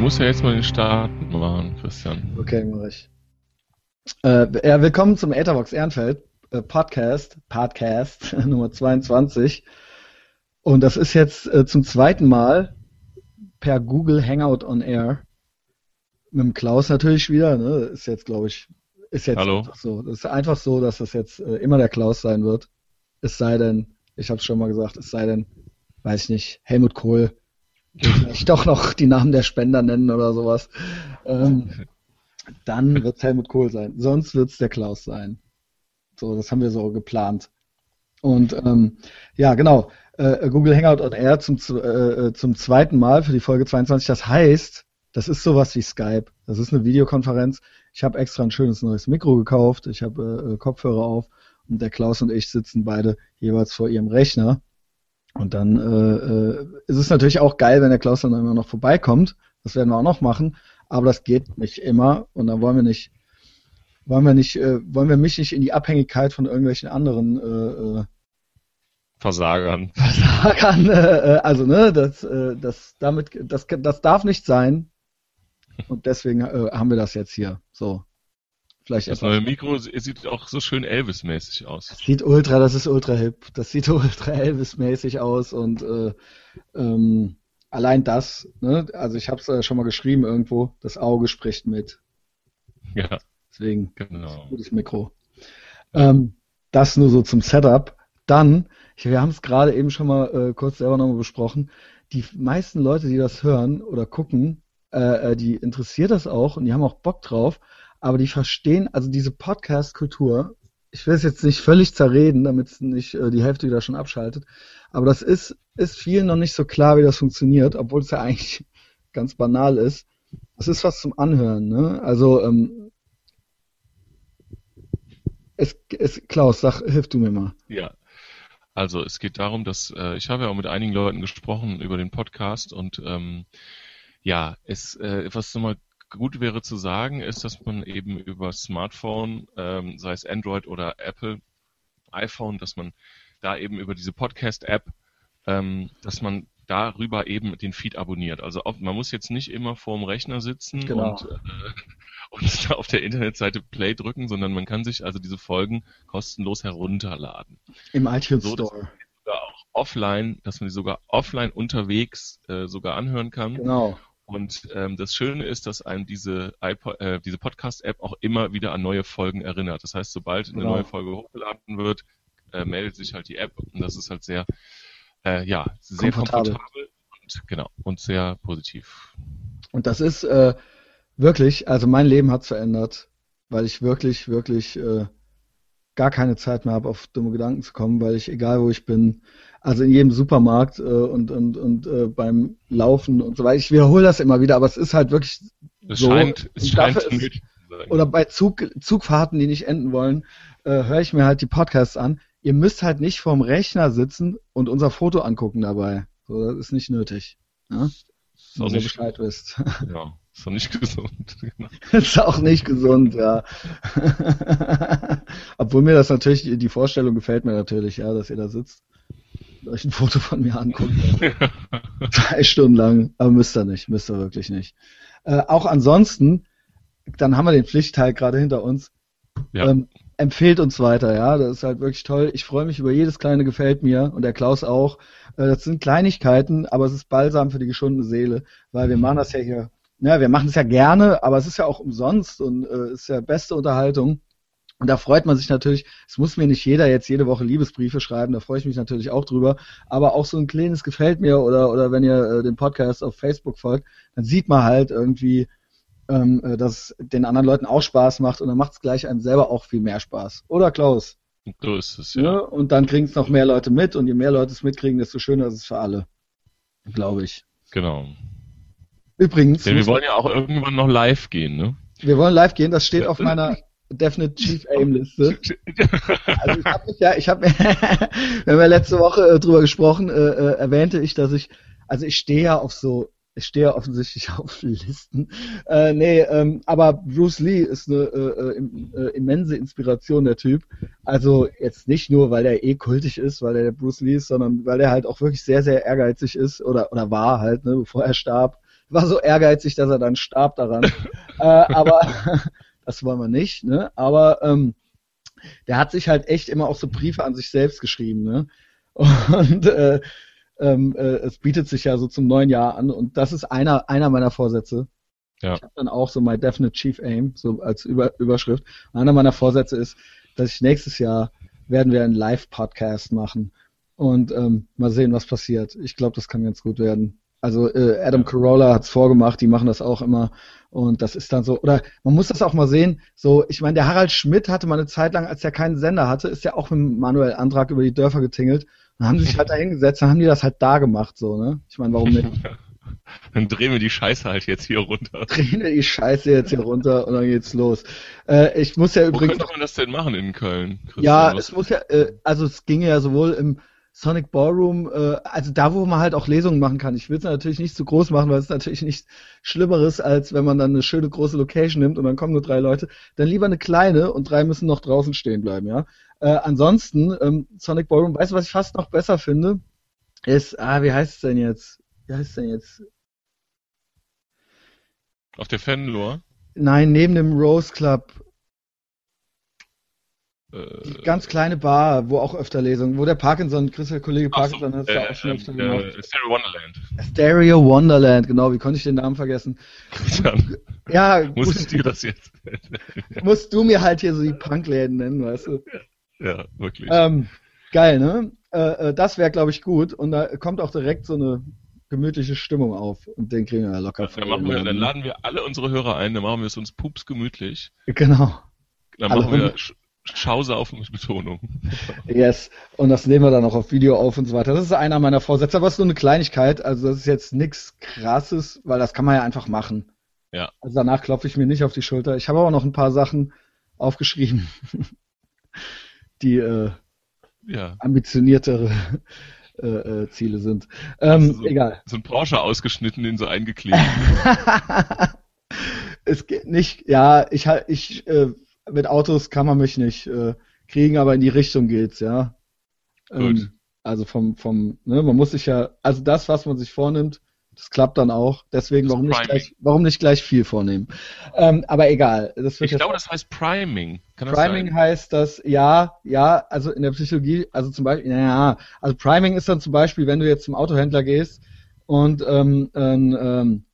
musst ja jetzt mal den Start machen, Christian. Okay, mach ich. Äh, ja, willkommen zum Etherbox Ehrenfeld äh, Podcast, Podcast Nummer 22. Und das ist jetzt äh, zum zweiten Mal per Google Hangout on Air. Mit dem Klaus natürlich wieder, ne? Ist jetzt, glaube ich, ist jetzt Hallo. einfach so. Das ist einfach so, dass das jetzt äh, immer der Klaus sein wird. Es sei denn, ich habe es schon mal gesagt, es sei denn, weiß ich nicht, Helmut Kohl vielleicht doch noch die Namen der Spender nennen oder sowas. Ähm, dann wird es Helmut Kohl sein. Sonst wird es der Klaus sein. So, das haben wir so geplant. Und ähm, ja, genau. Äh, Google Hangout on Air zum, äh, zum zweiten Mal für die Folge 22. Das heißt, das ist sowas wie Skype. Das ist eine Videokonferenz. Ich habe extra ein schönes neues Mikro gekauft. Ich habe äh, Kopfhörer auf und der Klaus und ich sitzen beide jeweils vor ihrem Rechner. Und dann äh, äh, ist es natürlich auch geil, wenn der Klaus dann immer noch vorbeikommt. Das werden wir auch noch machen. Aber das geht nicht immer. Und dann wollen wir nicht, wollen wir nicht, äh, wollen wir mich nicht in die Abhängigkeit von irgendwelchen anderen äh, äh, Versagern. Versagern, äh, äh, also ne, das, äh, das damit, das, das darf nicht sein. Und deswegen äh, haben wir das jetzt hier. So. Vielleicht Das etwas. neue Mikro sieht auch so schön Elvis-mäßig aus. Das sieht ultra, das ist ultra hip. Das sieht ultra Elvis-mäßig aus und äh, ähm, allein das, ne, also ich habe es äh, schon mal geschrieben irgendwo, das Auge spricht mit. Ja, Deswegen genau. gutes Mikro. Ähm, das nur so zum Setup. Dann, ich, wir haben es gerade eben schon mal äh, kurz selber nochmal besprochen, die meisten Leute, die das hören oder gucken, äh, äh, die interessiert das auch und die haben auch Bock drauf, aber die verstehen, also diese Podcast-Kultur, ich will es jetzt nicht völlig zerreden, damit nicht äh, die Hälfte wieder schon abschaltet, aber das ist, ist vielen noch nicht so klar, wie das funktioniert, obwohl es ja eigentlich ganz banal ist. Es ist was zum Anhören, ne? Also, ähm, es, es, Klaus, sag, hilf du mir mal. Ja. Also es geht darum, dass äh, ich habe ja auch mit einigen Leuten gesprochen über den Podcast und ähm, ja, es äh, was nochmal gut wäre zu sagen, ist, dass man eben über Smartphone, ähm, sei es Android oder Apple, iPhone, dass man da eben über diese Podcast-App, ähm, dass man darüber eben den Feed abonniert. Also auf, man muss jetzt nicht immer vorm Rechner sitzen Genau. und, äh, und auf der Internetseite Play drücken, sondern man kann sich also diese Folgen kostenlos herunterladen. Im iTunes So, Store. Sogar auch offline, dass man die sogar offline unterwegs äh, sogar anhören kann. Genau. Und ähm, das Schöne ist, dass einem diese, iPod, äh, diese Podcast-App auch immer wieder an neue Folgen erinnert. Das heißt, sobald eine Genau. neue Folge hochgeladen wird, äh, meldet sich halt die App und das ist halt sehr, äh, ja, sehr Komfortabel. komfortabel und genau und sehr positiv. Und das ist äh, wirklich, also mein Leben hat's verändert, weil ich wirklich, wirklich äh, gar keine Zeit mehr habe, auf dumme Gedanken zu kommen, weil ich, egal wo ich bin, also in jedem Supermarkt äh, und, und, und äh, beim Laufen und so weiter, ich wiederhole das immer wieder, aber es ist halt wirklich Es so. scheint, es scheint ist- oder bei Zug, Zugfahrten, die nicht enden wollen, äh, höre ich mir halt die Podcasts an. Ihr müsst halt nicht vorm Rechner sitzen und unser Foto angucken dabei. So, das ist nicht nötig. Ja? auch Dass ihr Bescheid wisst. ja, ist auch nicht gesund. Genau. ist auch nicht gesund, ja. Obwohl mir das natürlich, die Vorstellung gefällt mir natürlich, ja, dass ihr da sitzt, und euch ein Foto von mir anguckt. Zwei Stunden lang, aber müsst ihr nicht, müsst ihr wirklich nicht. Äh, auch ansonsten, dann haben wir den Pflichtteil gerade hinter uns. Ja. Ähm, empfehlt uns weiter, ja, das ist halt wirklich toll. Ich freue mich über jedes kleine gefällt mir und der Klaus auch. Äh, das sind Kleinigkeiten, aber es ist Balsam für die geschundene Seele, weil wir machen das ja hier, ja, wir machen es ja gerne, aber es ist ja auch umsonst und äh, ist ja beste Unterhaltung. Und da freut man sich natürlich, es muss mir nicht jeder jetzt jede Woche Liebesbriefe schreiben, da freue ich mich natürlich auch drüber, aber auch so ein kleines gefällt mir oder, oder wenn ihr äh, den Podcast auf Facebook folgt, dann sieht man halt irgendwie, ähm, äh, dass es den anderen Leuten auch Spaß macht und dann macht es gleich einem selber auch viel mehr Spaß. Oder Klaus? So ist es, Ja. ja. Und dann kriegen es noch mehr Leute mit und je mehr Leute es mitkriegen, desto schöner ist es für alle. Glaube ich. Genau. Übrigens, Denn wir wollen ja auch irgendwann noch live gehen, ne? wir wollen live gehen, das steht auf meiner Definite Chief Aim Liste. Also ich habe mich ja, ich habe mir, wir haben ja letzte Woche äh, drüber gesprochen, äh, äh, erwähnte ich, dass ich, also ich stehe ja auf so, ich stehe ja offensichtlich auf Listen. Äh, nee, ähm, aber Bruce Lee ist eine äh, äh, äh, immense Inspiration, der Typ. Also jetzt nicht nur, weil er eh kultig ist, weil er der Bruce Lee ist, sondern weil er halt auch wirklich sehr, sehr ehrgeizig ist oder oder war halt, ne, bevor er starb. War so ehrgeizig, dass er dann starb daran. äh, aber das wollen wir nicht, ne? Aber ähm, der hat sich halt echt immer auch so Briefe an sich selbst geschrieben, ne? Und äh, ähm, äh, es bietet sich ja so zum neuen Jahr an und das ist einer, einer meiner Vorsätze. Ja. Ich habe dann auch so My Definite Chief Aim, so als Über Überschrift. Und einer meiner Vorsätze ist, dass ich nächstes Jahr werden wir einen Live-Podcast machen und ähm, mal sehen, was passiert. Ich glaube, das kann ganz gut werden. Also äh, Adam Carolla hat's vorgemacht, die machen das auch immer und das ist dann so, oder man muss das auch mal sehen, so, ich meine, der Harald Schmidt hatte mal eine Zeit lang, als er keinen Sender hatte, ist ja auch mit Manuel Antrag über die Dörfer getingelt und haben sich halt da hingesetzt, dann haben die das halt da gemacht, so, ne? Ich meine, warum nicht? Dann drehen wir die Scheiße halt jetzt hier runter. Drehen wir die Scheiße jetzt hier runter und dann geht's los. Äh, ich muss ja übrigens. Wo könnte man das denn machen in Köln? Christian? Ja, es muss ja, äh, also es ginge ja sowohl im Sonic Ballroom, äh, also da, wo man halt auch Lesungen machen kann. Ich will es natürlich nicht zu groß machen, weil es natürlich nichts Schlimmeres, als wenn man dann eine schöne große Location nimmt und dann kommen nur drei Leute. Dann lieber eine kleine und drei müssen noch draußen stehen bleiben, ja. Äh, ansonsten, ähm, Sonic Ballroom, weißt du, was ich fast noch besser finde? Ist, ah, wie heißt es denn jetzt? Wie heißt es denn jetzt? Auf der Fenlor? Nein, neben dem Rose Club. Die äh, ganz kleine Bar, wo auch öfter Lesungen, wo der Parkinson, Chris, der Kollege Parkinson, so, hat es da auch schon öfter äh, gemacht. Äh, Stereo Wonderland. Stereo Wonderland, genau, wie konnte ich den Namen vergessen? Christian, ja, muss ich dir das jetzt? musst du mir halt hier so die Punkläden nennen, weißt du? Ja, wirklich. Ähm, geil, ne? Äh, äh das wäre, glaube ich, gut. Und da kommt auch direkt so eine gemütliche Stimmung auf. Und den kriegen wir ja locker ja, dann, wir, dann laden wir alle unsere Hörer ein, dann machen wir es uns pups gemütlich. Genau. Dann machen wir Schausaufen mit Betonung. Yes. Und das nehmen wir dann auch auf Video auf und so weiter. Das ist einer meiner Vorsätze, aber es ist nur eine Kleinigkeit. Also das ist jetzt nichts krasses, weil das kann man ja einfach machen. Ja. Also danach klopfe ich mir nicht auf die Schulter. Ich habe aber noch ein paar Sachen aufgeschrieben, die äh, ja. ambitioniertere äh, äh, Ziele sind. Ähm, so, egal. So ein Porsche ausgeschnitten, den so eingeklebt. es geht nicht, ja, ich, ich äh, mit Autos kann man mich nicht äh, kriegen, aber in die Richtung geht's, ja. Ähm, also vom, vom, ne, man muss sich ja, also das, was man sich vornimmt, das klappt dann auch. Deswegen, warum nicht, gleich, warum nicht gleich viel vornehmen? Ähm, aber egal. Das wird ich glaube, das heißt Priming. Kann das Priming sein? heißt das, ja, ja, also in der Psychologie, also zum Beispiel, ja, also Priming ist dann zum Beispiel, wenn du jetzt zum Autohändler gehst und ähm, ähm,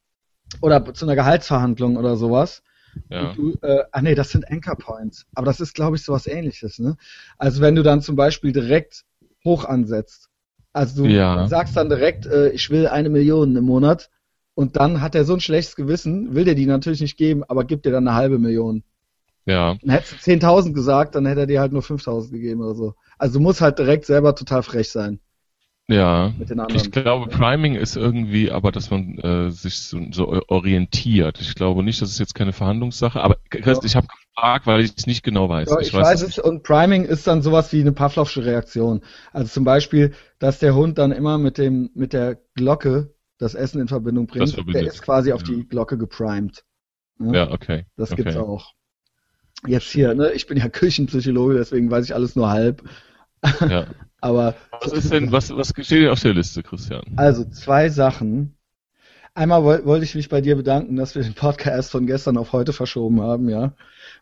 oder zu einer Gehaltsverhandlung oder sowas ja. Du, äh, ach nee, das sind Anchor Points. Aber das ist, glaube ich, sowas ähnliches, ne? Also wenn du dann zum Beispiel direkt hoch ansetzt. Also du ja. sagst dann direkt, äh, ich will eine Million im Monat und dann hat er so ein schlechtes Gewissen, will der die natürlich nicht geben, aber gibt dir dann eine halbe Million. Ja. Dann hättest du 10.000 gesagt, dann hätte er dir halt nur 5.000 gegeben oder so. Also du musst halt direkt selber total frech sein. Ja, ich glaube, Priming ist irgendwie, aber dass man äh, sich so, so, orientiert. Ich glaube nicht, das ist jetzt keine Verhandlungssache, aber Chris, ich habe gefragt, weil ich es nicht genau weiß. Ja, ich, ich, weiß, weiß es und Priming ist dann sowas wie eine Pavlovsche Reaktion. Also zum Beispiel, dass der Hund dann immer mit dem mit der Glocke das Essen in Verbindung bringt. Der ist quasi auf ja. die Glocke geprimed. Ne? Ja, okay. Das okay. gibt's auch. Jetzt hier, ne? Ich bin ja Küchenpsychologe, deswegen weiß ich alles nur halb. Ja. Aber was ist denn, was, was steht denn auf der Liste, Christian? Also zwei Sachen. Einmal wollte ich mich bei dir bedanken, dass wir den Podcast von gestern auf heute verschoben haben, ja.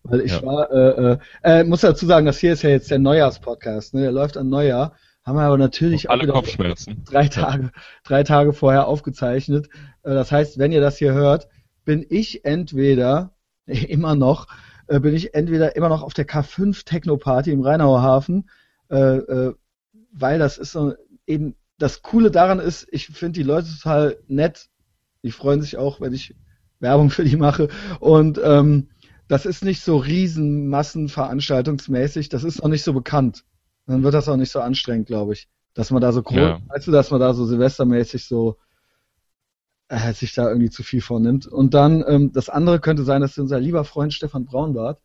Weil ich ja. war, äh, äh, äh, muss dazu sagen, das hier ist ja jetzt der Neujahrspodcast, ne? Der läuft an Neujahr. Haben wir aber natürlich alle Kopfschmerzen. drei Tage, drei Tage vorher aufgezeichnet. Äh, das heißt, wenn ihr das hier hört, bin ich entweder immer noch, äh, bin ich entweder immer noch auf der K5 Techno Party im Rheinauer Hafen, äh, äh, weil das ist so eben das Coole daran ist, ich finde die Leute total nett. Die freuen sich auch, wenn ich Werbung für die mache. Und ähm, das ist nicht so riesen Massenveranstaltungsmäßig, das ist noch nicht so bekannt. Dann wird das auch nicht so anstrengend, glaube ich. Dass man da so groß, ja. weißt du, dass man da so silvestermäßig so äh, sich da irgendwie zu viel vornimmt. Und dann, ähm, das andere könnte sein, dass unser lieber Freund Stefan Braunbart,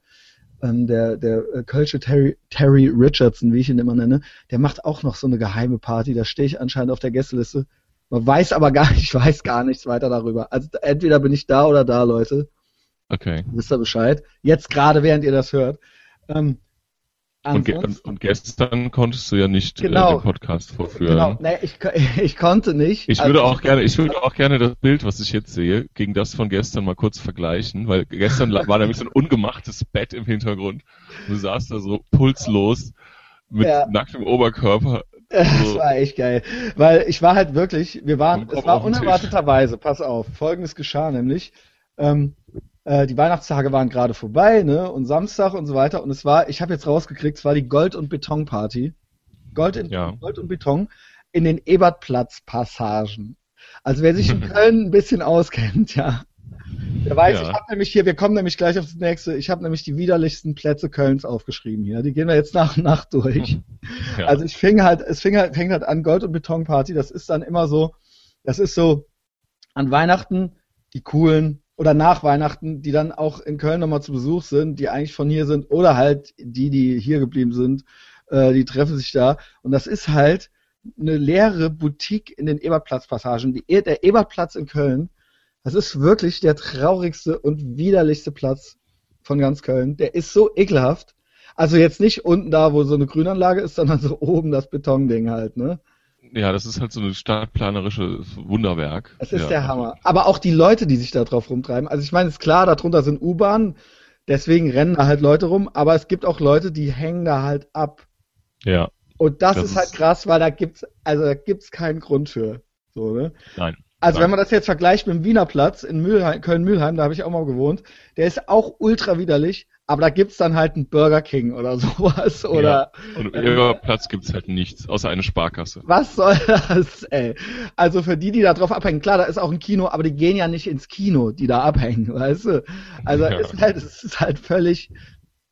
ähm, der, der äh, Kölsche Terry, Terry Richardson, wie ich ihn immer nenne, der macht auch noch so eine geheime Party. Da stehe ich anscheinend auf der Gästeliste. Man weiß aber gar nicht, ich weiß gar nichts weiter darüber. Also entweder bin ich da oder da, Leute. Okay. Wisst ihr Bescheid? Jetzt gerade, während ihr das hört. Ähm, Und, ge und, gestern konntest du ja nicht genau, äh, den Podcast vorführen. Genau, nee, ich, ich konnte nicht. Ich würde also, auch gerne, ich würde auch gerne das Bild, was ich jetzt sehe, gegen das von gestern mal kurz vergleichen, weil gestern war nämlich so ein ungemachtes Bett im Hintergrund. Du saßt da so pulslos mit ja. nacktem Oberkörper. Das so. war echt geil, weil ich war halt wirklich, wir waren, es war unerwarteterweise, pass auf, folgendes geschah nämlich, ähm, äh, die Weihnachtstage waren gerade vorbei, ne? Und Samstag und so weiter. Und es war, ich habe jetzt rausgekriegt, es war die Gold- und Beton-Party. Gold, in, ja. Gold und Beton in den Ebertplatz-Passagen. Also wer sich in Köln ein bisschen auskennt, ja. Der weiß, ja. ich habe nämlich hier, wir kommen nämlich gleich auf das nächste, ich habe nämlich die widerlichsten Plätze Kölns aufgeschrieben hier. Die gehen wir jetzt nach und nach durch. Ja. Also ich fing halt, es fing halt, fängt halt an Gold- und Betonparty, das ist dann immer so, das ist so an Weihnachten die coolen oder nach Weihnachten, die dann auch in Köln nochmal zu Besuch sind, die eigentlich von hier sind, oder halt die, die hier geblieben sind, äh, die treffen sich da. Und das ist halt eine leere Boutique in den Ebertplatz-Passagen. Die, der Ebertplatz in Köln, das ist wirklich der traurigste und widerlichste Platz von ganz Köln. Der ist so ekelhaft. Also jetzt nicht unten da, wo so eine Grünanlage ist, sondern so oben das Betonding halt, ne? Ja, das ist halt so ein stadtplanerisches Wunderwerk. Es ist ja. der Hammer. Aber auch die Leute, die sich da drauf rumtreiben. Also ich meine, ist klar, darunter sind U-Bahnen, deswegen rennen da halt Leute rum, aber es gibt auch Leute, die hängen da halt ab. Ja. Und das, das ist halt krass, weil da gibt's, also da gibt's keinen Grund für. So, ne? Nein. Also wenn man das jetzt vergleicht mit dem Wiener Platz in Köln-Mühlheim, da habe ich auch mal gewohnt, der ist auch ultra widerlich, aber da gibt's dann halt einen Burger King oder sowas. Oder, ja. Und im Platz gibt's halt nichts, außer eine Sparkasse. Was soll das, ey? Also für die, die da drauf abhängen, klar, da ist auch ein Kino, aber die gehen ja nicht ins Kino, die da abhängen, weißt du? Also ja. ist halt, es ist halt völlig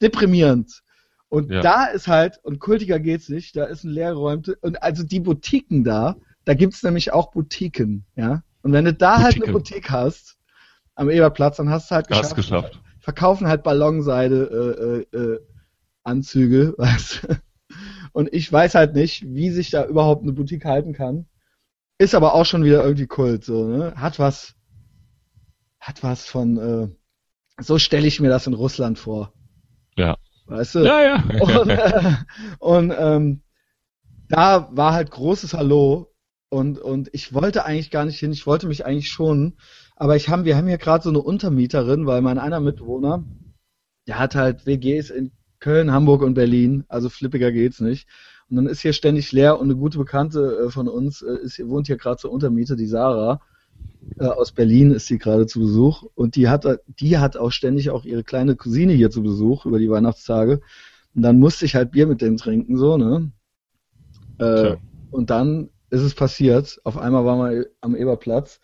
deprimierend. Und ja. da ist halt, und kultiger geht's nicht, da ist ein leergeräumte, und also die Boutiquen da, da gibt's nämlich auch Boutiquen, ja. Und wenn du da Boutique. halt eine Boutique hast, am Eberplatz, dann hast du halt geschafft. Hast geschafft. Verkaufen halt Ballonseide äh, äh, äh Anzüge, weißt du? Und ich weiß halt nicht, wie sich da überhaupt eine Boutique halten kann. Ist aber auch schon wieder irgendwie Kult, so, ne? Hat was, hat was von, äh, so stelle ich mir das in Russland vor. Ja. Weißt du? Ja, ja. Und, äh, und ähm, da war halt großes Hallo und, und ich wollte eigentlich gar nicht hin, ich wollte mich eigentlich schon, aber ich haben, wir haben hier gerade so eine Untermieterin, weil mein einer Mitbewohner, der hat halt WGs in Köln, Hamburg und Berlin, also flippiger geht's nicht. Und dann ist hier ständig leer und eine gute Bekannte äh, von uns äh, ist, wohnt hier gerade zur Untermiete, die Sarah. Äh, aus Berlin ist sie gerade zu Besuch und die hat, die hat auch ständig auch ihre kleine Cousine hier zu Besuch über die Weihnachtstage. Und dann musste ich halt Bier mit denen trinken, so, ne? Äh, und dann ist es passiert. Auf einmal waren wir am Eberplatz.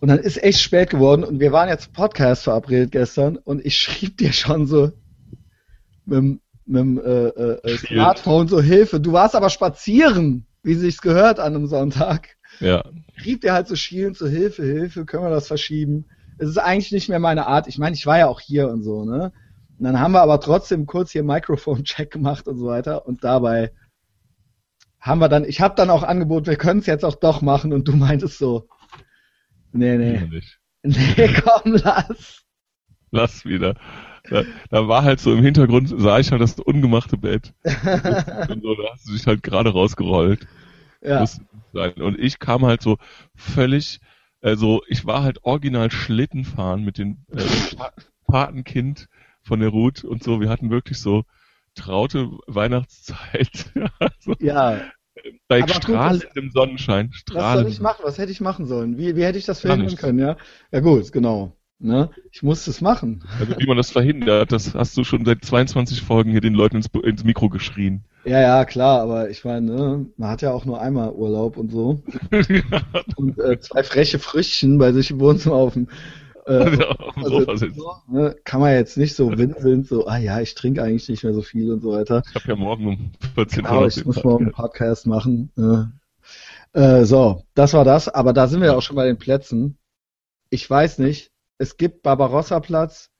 Und dann ist echt spät geworden und wir waren jetzt Podcast verabredet gestern und ich schrieb dir schon so mit, mit dem äh, äh, Smartphone so Hilfe. Du warst aber spazieren, wie sich's gehört an einem Sonntag. Ja. Schrieb dir halt so schielend so Hilfe, Hilfe, können wir das verschieben? Es ist eigentlich nicht mehr meine Art. Ich meine, ich war ja auch hier und so, ne? Und dann haben wir aber trotzdem kurz hier Mikrofon-Check gemacht und so weiter und dabei haben wir dann, ich habe dann auch angeboten, wir können es jetzt auch doch machen und du meintest so, nee, nee, nee, komm, lass. Lass wieder. Da, da, war halt so im Hintergrund, sah ich halt das ungemachte Bett. und so, da hast du dich halt gerade rausgerollt. Ja. Und ich kam halt so völlig, also ich war halt original Schlittenfahren mit dem äh, Patenkind von der Ruth und so. Wir hatten wirklich so traute Weihnachtszeit. also, ja. Bei strahlendem Sonnenschein. Strahlend. Was soll ich machen? Was hätte ich machen sollen? Wie, wie hätte ich das verhindern können, ja? Ja gut, genau. Ne? Ich musste es machen. Also wie man das verhindert, das hast du schon seit 22 Folgen hier den Leuten ins, ins Mikro geschrien. Ja, ja, klar, aber ich meine, ne, man hat ja auch nur einmal Urlaub und so. ja. Und äh, zwei freche Früchtchen bei sich im Wohnzimmer auf dem äh, also, so, ne, kann man jetzt nicht so winseln, so, ah ja, ich trinke eigentlich nicht mehr so viel und so weiter. Ich habe ja morgen um 14 Uhr. Genau, ich muss morgen einen Podcast machen. Äh, so, das war das, aber da sind wir ja auch schon bei den Plätzen. Ich weiß nicht, es gibt Barbarossa-Platz,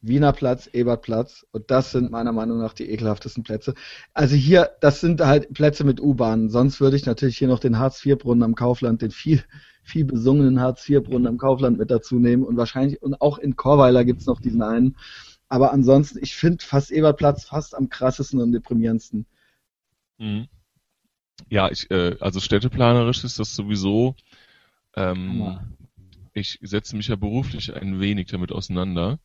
Wiener Platz, Ebertplatz und das sind meiner Meinung nach die ekelhaftesten Plätze. Also hier, das sind halt Plätze mit U-Bahnen. Sonst würde ich natürlich hier noch den Hartz-IV-Brunnen am Kaufland, den viel viel besungenen Hartz-IV-Brunnen am Kaufland mit dazu nehmen und wahrscheinlich, und auch in Chorweiler gibt's noch diesen einen. Aber ansonsten, ich finde fast Ebertplatz fast am krassesten und deprimierendsten. Mhm. Ja, ich, äh, also städteplanerisch ist das sowieso. Ähm, ich setze mich ja beruflich ein wenig damit auseinander.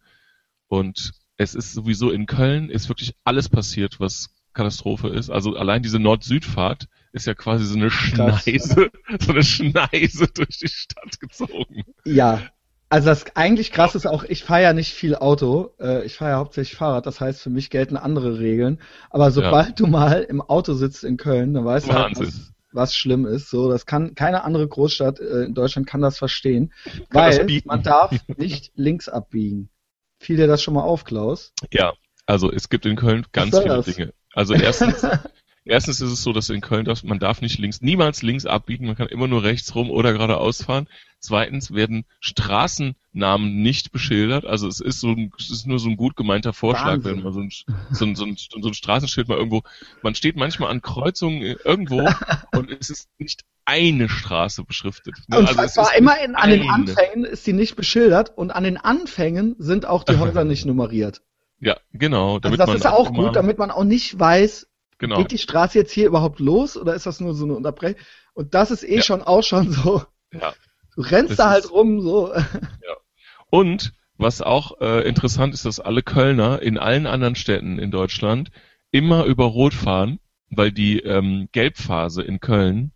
Und es ist sowieso in Köln ist wirklich alles passiert, was Katastrophe ist. Also allein diese Nord-Süd-Fahrt ist ja quasi so eine Schneise, so eine Schneise durch die Stadt gezogen. Ja. Also das eigentlich krass ist auch, ich fahre ja nicht viel Auto, äh, ich fahre ja hauptsächlich Fahrrad, das heißt für mich gelten andere Regeln. Aber sobald ja. du mal im Auto sitzt in Köln, dann weißt du halt, was, was schlimm ist. So, das kann keine andere Großstadt äh, in Deutschland kann das verstehen, kann weil das man darf nicht links abbiegen. Fiel dir das schon mal auf, Klaus? Ja, also es gibt in Köln ganz viele das? Dinge. Also erstens, erstens ist es so, dass in Köln darf, man darf nicht links, niemals links abbiegen, man kann immer nur rechts rum oder geradeaus fahren. Zweitens werden Straßennamen nicht beschildert. Also es ist so ein, es ist nur so ein gut gemeinter Vorschlag, Wahnsinn. wenn man so ein, so, ein, so, ein, so ein Straßenschild mal irgendwo, man steht manchmal an Kreuzungen irgendwo und es ist nicht eine Straße beschriftet. Ne? Und also zwar immer in, an den Anfängen ist die nicht beschildert und an den Anfängen sind auch die Häuser nicht nummeriert. Ja, genau. Damit also das ist auch gut, damit man auch nicht weiß, genau. geht die Straße jetzt hier überhaupt los oder ist das nur so eine Unterbrechung? Und das ist eh ja. schon auch schon so. Ja. Du rennst das da halt rum, so. Ja. Und was auch äh, interessant ist, dass alle Kölner in allen anderen Städten in Deutschland immer über Rot fahren, weil die ähm, Gelbphase in Köln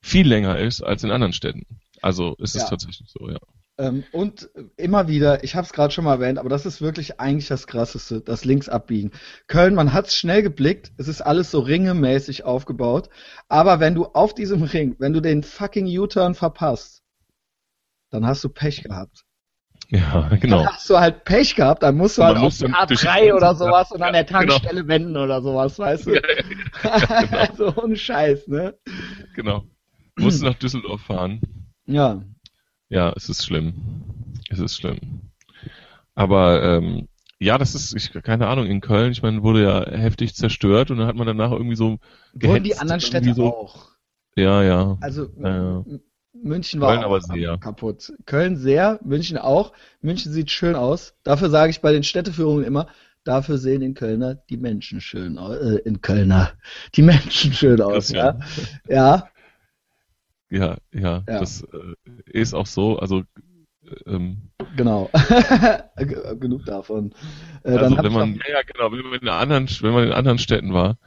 viel länger ist als in anderen Städten. Also ist es ja. tatsächlich so, ja. Ähm, und immer wieder, ich habe es gerade schon mal erwähnt, aber das ist wirklich eigentlich das Krasseste, das Linksabbiegen. Köln, man hat es schnell geblickt, es ist alles so ringemäßig aufgebaut, aber wenn du auf diesem Ring, wenn du den fucking U-Turn verpasst, dann hast du Pech gehabt. Ja, genau. Dann hast du halt Pech gehabt, dann musst du halt auf die A3 oder sowas ja, und an der genau. Tankstelle genau. wenden oder sowas, weißt du? Ja, ja, genau. so ein Scheiß, ne? Genau. Musst du nach Düsseldorf fahren. Ja, ja, es ist schlimm. Es ist schlimm. Aber ähm, ja, das ist, ich, keine Ahnung, in Köln, ich meine, wurde ja heftig zerstört und dann hat man danach irgendwie so. Wurden die anderen Städte so, auch. Ja, ja. Also ja, München war Köln aber sehr. kaputt. Köln sehr, München auch. München sieht schön aus. Dafür sage ich bei den Städteführungen immer, dafür sehen in Kölner die Menschen schön aus. Äh, in Kölner die Menschen schön aus. Ja. ja. Ja, ja, ja. das äh, ist auch so. Also ähm, genau. Genug davon. Äh, also wenn man, ja, ja, genau, wenn man in anderen, wenn man in anderen Städten war,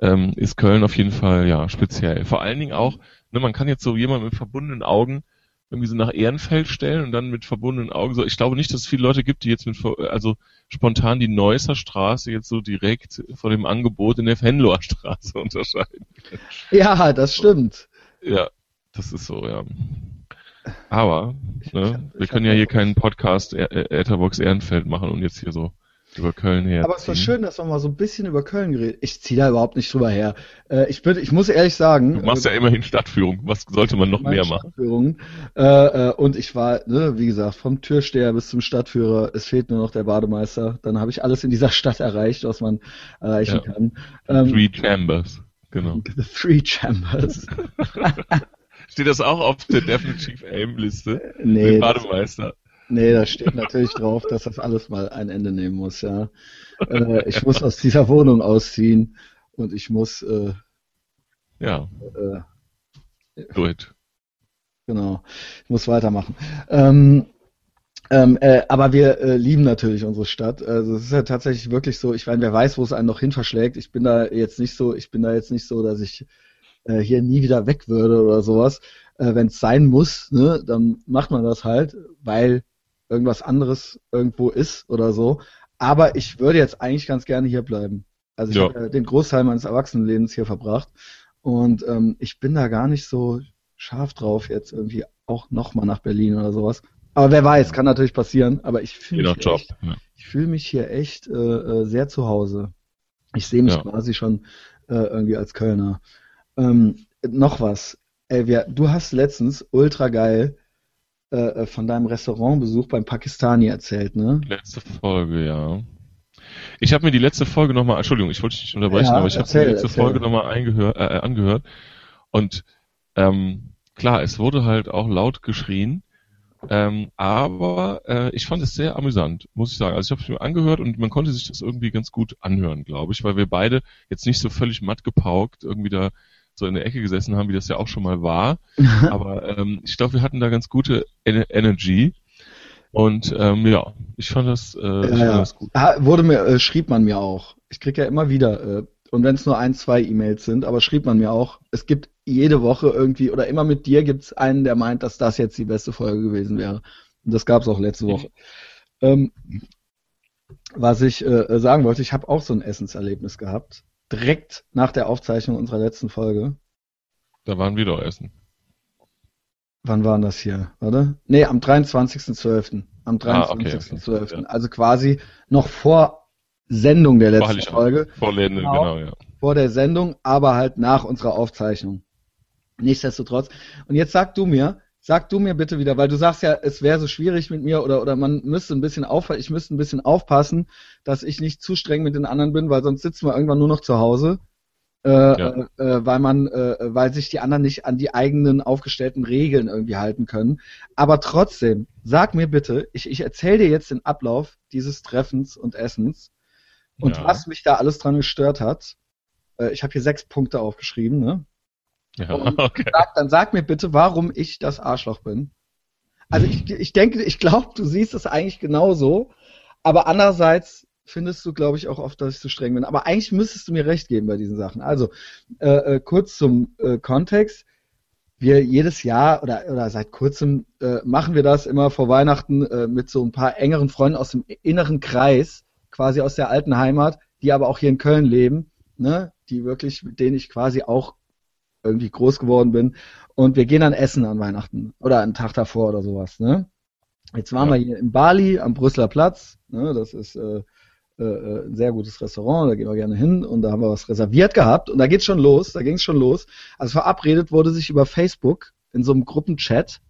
ähm, ist Köln auf jeden Fall ja speziell. Vor allen Dingen auch, ne, man kann jetzt so jemand mit verbundenen Augen irgendwie so nach Ehrenfeld stellen und dann mit verbundenen Augen so. Ich glaube nicht, dass es viele Leute gibt, die jetzt mit also spontan die Neusser Straße jetzt so direkt vor dem Angebot in der Venloer Straße unterscheiden. Ja, das stimmt. Ja, das ist so, ja. Aber, ne, wir können ja hier keinen Podcast Etherbox Ehrenfeld machen und jetzt hier so über Köln her. Aber es war schön, dass wir mal so ein bisschen über Köln geredet. Ich ziehe da überhaupt nicht drüber her. Äh, ich, bin, ich muss ehrlich sagen. Du machst ja immerhin Stadtführung. Was sollte man noch mehr machen? Äh, äh, und ich war, ne, wie gesagt, vom Türsteher bis zum Stadtführer. Es fehlt nur noch der Bademeister. Dann habe ich alles in dieser Stadt erreicht, was man erreichen ja. kann. Ähm, Three Chambers. Genau. The Three Chambers. Steht das auch auf der Definitive Aim Liste? Nee. Den Bademeister. Nee, da steht natürlich drauf, dass das alles mal ein Ende nehmen muss, ja. Äh, ich muss aus dieser Wohnung ausziehen und ich muss äh, ja. Äh, Do it. Genau. Ich muss weitermachen. Ähm, ähm, äh, aber wir äh, lieben natürlich unsere Stadt. Also es ist ja tatsächlich wirklich so, ich meine, wer weiß, wo es einen noch hin verschlägt. Ich bin da jetzt nicht so, ich bin da jetzt nicht so, dass ich äh, hier nie wieder weg würde oder sowas. Äh, Wenn es sein muss, ne, dann macht man das halt, weil irgendwas anderes irgendwo ist oder so. Aber ich würde jetzt eigentlich ganz gerne hier bleiben. Also ich ja. habe den Großteil meines Erwachsenenlebens hier verbracht und ähm, ich bin da gar nicht so scharf drauf, jetzt irgendwie auch nochmal nach Berlin oder sowas. Aber wer weiß, kann natürlich passieren. Aber ich fühle mich, echt, ja. ich fühl mich hier echt äh, äh, sehr zu Hause. Ich sehe mich ja. quasi schon äh, irgendwie als Kölner. Ähm, noch was. Ey, wir, du hast letztens ultra geil äh, äh, von deinem Restaurantbesuch beim Pakistani erzählt, ne? Letzte Folge, ja. Ich habe mir die letzte Folge nochmal, Entschuldigung, ich wollte dich nicht unterbrechen, ja, aber ich habe mir die letzte erzähl. Folge nochmal äh, äh, angehört. Und ähm, klar, es wurde halt auch laut geschrien. Ähm, aber äh, ich fand es sehr amüsant, muss ich sagen. Also ich habe es mir angehört und man konnte sich das irgendwie ganz gut anhören, glaube ich, weil wir beide jetzt nicht so völlig matt gepaukt irgendwie da so in der Ecke gesessen haben, wie das ja auch schon mal war. aber ähm, ich glaube, wir hatten da ganz gute Ener Energy. Und ähm, ja, ich fand das, äh, ich fand das gut. Wurde mir, äh, schrieb man mir auch. Ich krieg ja immer wieder, äh, und wenn es nur ein, zwei E-Mails sind, aber schrieb man mir auch, es gibt jede Woche irgendwie, oder immer mit dir gibt's einen, der meint, dass das jetzt die beste Folge gewesen wäre. Und das gab's auch letzte Woche. Ähm, was ich äh, sagen wollte, ich habe auch so ein Essenserlebnis gehabt. Direkt nach der Aufzeichnung unserer letzten Folge. Da waren wir doch essen. Wann war denn das hier? Warte. Nee, am 23.12. Am Ah, okay, 23.12. okay, ja. Also quasi noch vor Sendung der letzten Heiligabend. Folge. Vorläden, Genau. genau, ja. vor der Sendung, aber halt nach unserer Aufzeichnung. Nichtsdestotrotz. Und jetzt sag du mir, sag du mir bitte wieder, weil du sagst ja, es wäre so schwierig mit mir oder, oder man müsste ein bisschen auf, ich müsste ein bisschen aufpassen, dass ich nicht zu streng mit den anderen bin, weil sonst sitzen wir irgendwann nur noch zu Hause. Äh, Ja. äh, weil man, äh, weil sich die anderen nicht an die eigenen aufgestellten Regeln irgendwie halten können. Aber trotzdem, sag mir bitte, ich, ich erzähle dir jetzt den Ablauf dieses Treffens und Essens und Ja. was mich da alles dran gestört hat. Äh, ich habe hier sechs Punkte aufgeschrieben, ne? Ja, okay. Sag, dann sag mir bitte, warum ich das Arschloch bin. Also ich, ich denke, ich glaube, du siehst es eigentlich genauso, aber andererseits findest du, glaube ich, auch oft, dass ich zu streng bin. Aber eigentlich müsstest du mir recht geben bei diesen Sachen. Also äh, äh, kurz zum äh, Kontext. Wir jedes Jahr oder, oder seit kurzem äh, machen wir das immer vor Weihnachten äh, mit so ein paar engeren Freunden aus dem inneren Kreis, quasi aus der alten Heimat, die aber auch hier in Köln leben, ne? die wirklich, mit denen ich quasi auch irgendwie groß geworden bin. Und wir gehen dann essen an Weihnachten oder einen Tag davor oder sowas. Ne? Jetzt waren Ja. wir hier in Bali am Brüsseler Platz. Ne? Das ist äh, äh, äh, ein sehr gutes Restaurant, da gehen wir gerne hin und da haben wir was reserviert gehabt und da geht's schon los, da ging's schon los. Also verabredet wurde sich über Facebook in so einem Gruppenchat.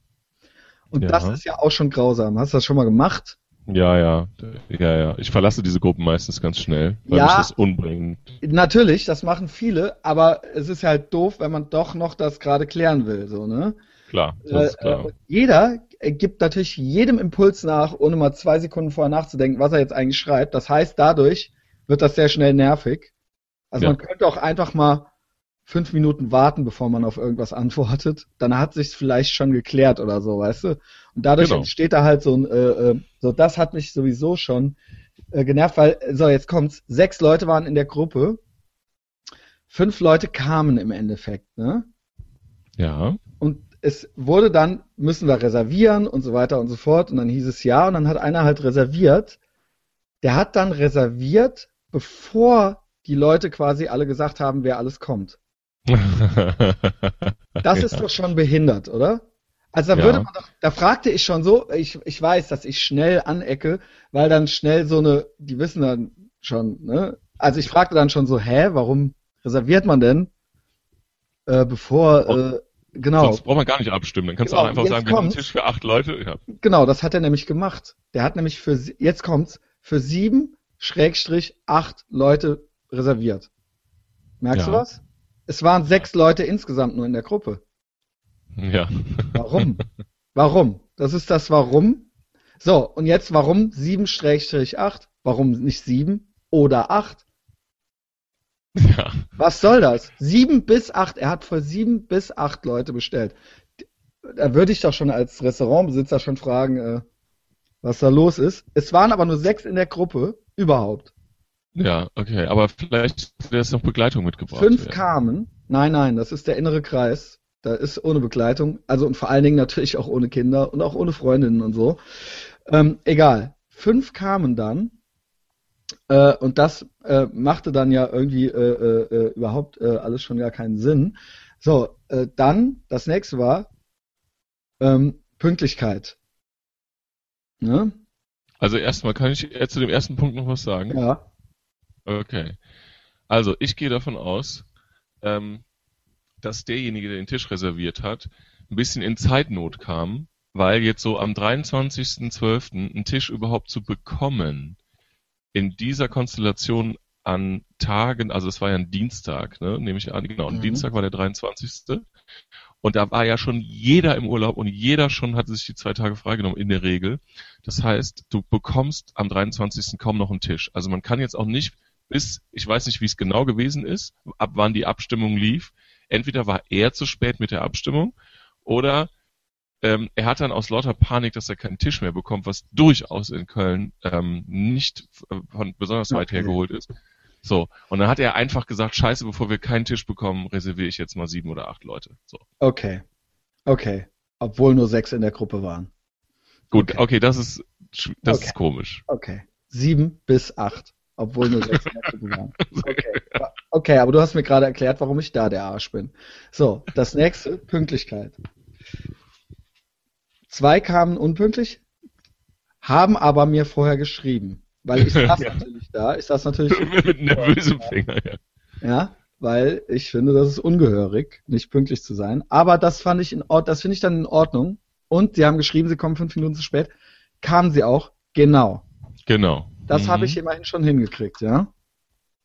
Und Ja. das ist ja auch schon grausam. Hast du das schon mal gemacht? Ja, ja, ja, ja. Ich verlasse diese Gruppen meistens ganz schnell, weil Ja. mich das umbringt. Natürlich, das machen viele, aber es ist halt doof, wenn man doch noch das gerade klären will, so, ne? Klar, das ist Äh, klar. äh, jeder gibt natürlich jedem Impuls nach, ohne mal zwei Sekunden vorher nachzudenken, was er jetzt eigentlich schreibt. Das heißt, dadurch wird das sehr schnell nervig. Also Ja. man könnte auch einfach mal fünf Minuten warten, bevor man auf irgendwas antwortet. Dann hat sich's vielleicht schon geklärt oder so, weißt du? Und dadurch Genau. entsteht da halt so ein, äh, äh, so das hat mich sowieso schon äh, genervt, weil, so jetzt kommt's, sechs Leute waren in der Gruppe, fünf Leute kamen im Endeffekt, ne? Ja, Und es wurde dann, müssen wir reservieren und so weiter und so fort. Und dann hieß es ja. Und dann hat einer halt reserviert. Der hat dann reserviert, bevor die Leute quasi alle gesagt haben, wer alles kommt. Das ist doch schon behindert, oder? Also da Ja. würde man doch, da fragte ich schon so, ich, ich weiß, dass ich schnell anecke, weil dann schnell so eine, die wissen dann schon, ne? Also ich fragte dann schon so, hä, warum reserviert man denn? Äh, bevor, äh, genau. Sonst braucht man gar nicht abstimmen. Dann kannst Genau, du auch einfach jetzt sagen, wir haben einen. Tisch für acht Leute. Ja. Genau, das hat er nämlich gemacht. Der hat nämlich für, sie- jetzt kommt's, für sieben Schrägstrich acht Leute reserviert. Merkst du Ja. was? Es waren sechs Leute insgesamt nur in der Gruppe. ja. Warum? warum? Das ist das Warum. So, und jetzt warum sieben Schrägstrich acht? Warum nicht sieben oder acht? ja. Was soll das? Sieben bis acht. Er hat für sieben bis acht Leute bestellt. Da würde ich doch schon als Restaurantbesitzer schon fragen, äh, was da los ist. Es waren aber nur sechs in der Gruppe überhaupt. Ja, okay. Aber vielleicht wäre es noch Begleitung mitgebracht. Fünf werden. kamen. Nein, nein, das ist der innere Kreis. Da ist ohne Begleitung. Also und vor allen Dingen natürlich auch ohne Kinder und auch ohne Freundinnen und so. Ähm, egal. Fünf kamen dann. Äh, und das äh, machte dann ja irgendwie äh, äh, äh, überhaupt äh, alles schon gar keinen Sinn. So, dann, das nächste war ähm, Pünktlichkeit. Ne? Also erstmal kann ich zu dem ersten Punkt noch was sagen. Ja. Okay. Also ich gehe davon aus, ähm, dass derjenige, der den Tisch reserviert hat, ein bisschen in Zeitnot kam, weil jetzt so am 23.12. einen Tisch überhaupt zu bekommen, in dieser Konstellation an Tagen, also es war ja ein Dienstag, ne, nehme ich an, genau, ein Mhm. Dienstag war der 23. Und da war ja schon jeder im Urlaub und jeder schon hatte sich die zwei Tage freigenommen in der Regel. Das heißt, du bekommst am 23. kaum noch einen Tisch. Also man kann jetzt auch nicht bis, ich weiß nicht, wie es genau gewesen ist, ab wann die Abstimmung lief. Entweder war er zu spät mit der Abstimmung oder ähm, er hat dann aus lauter Panik, dass er keinen Tisch mehr bekommt, was durchaus in Köln ähm, nicht von besonders weit her geholt ist. So, und dann hat er einfach gesagt, scheiße, bevor wir keinen Tisch bekommen, reserviere ich jetzt mal sieben oder acht Leute. So. Okay. Okay. Obwohl nur sechs in der Gruppe waren. Gut, okay, okay das ist das okay. ist komisch. Okay. Sieben bis acht. Obwohl nur sechs Gruppe waren. Okay. okay, aber du hast mir gerade erklärt, warum ich da der Arsch bin. So, das nächste, Pünktlichkeit. Zwei kamen unpünktlich, haben aber mir vorher geschrieben. Weil ich saß ja. natürlich da. Ich saß natürlich. Mit nervösem Finger, ja. Ja, weil ich finde, das ist ungehörig, nicht pünktlich zu sein. Aber das fand ich in Ordnung, das finde ich dann in Ordnung. Und sie haben geschrieben, sie kommen fünf Minuten zu spät. Kamen sie auch, genau. Genau. Das mhm. habe ich immerhin schon hingekriegt, ja.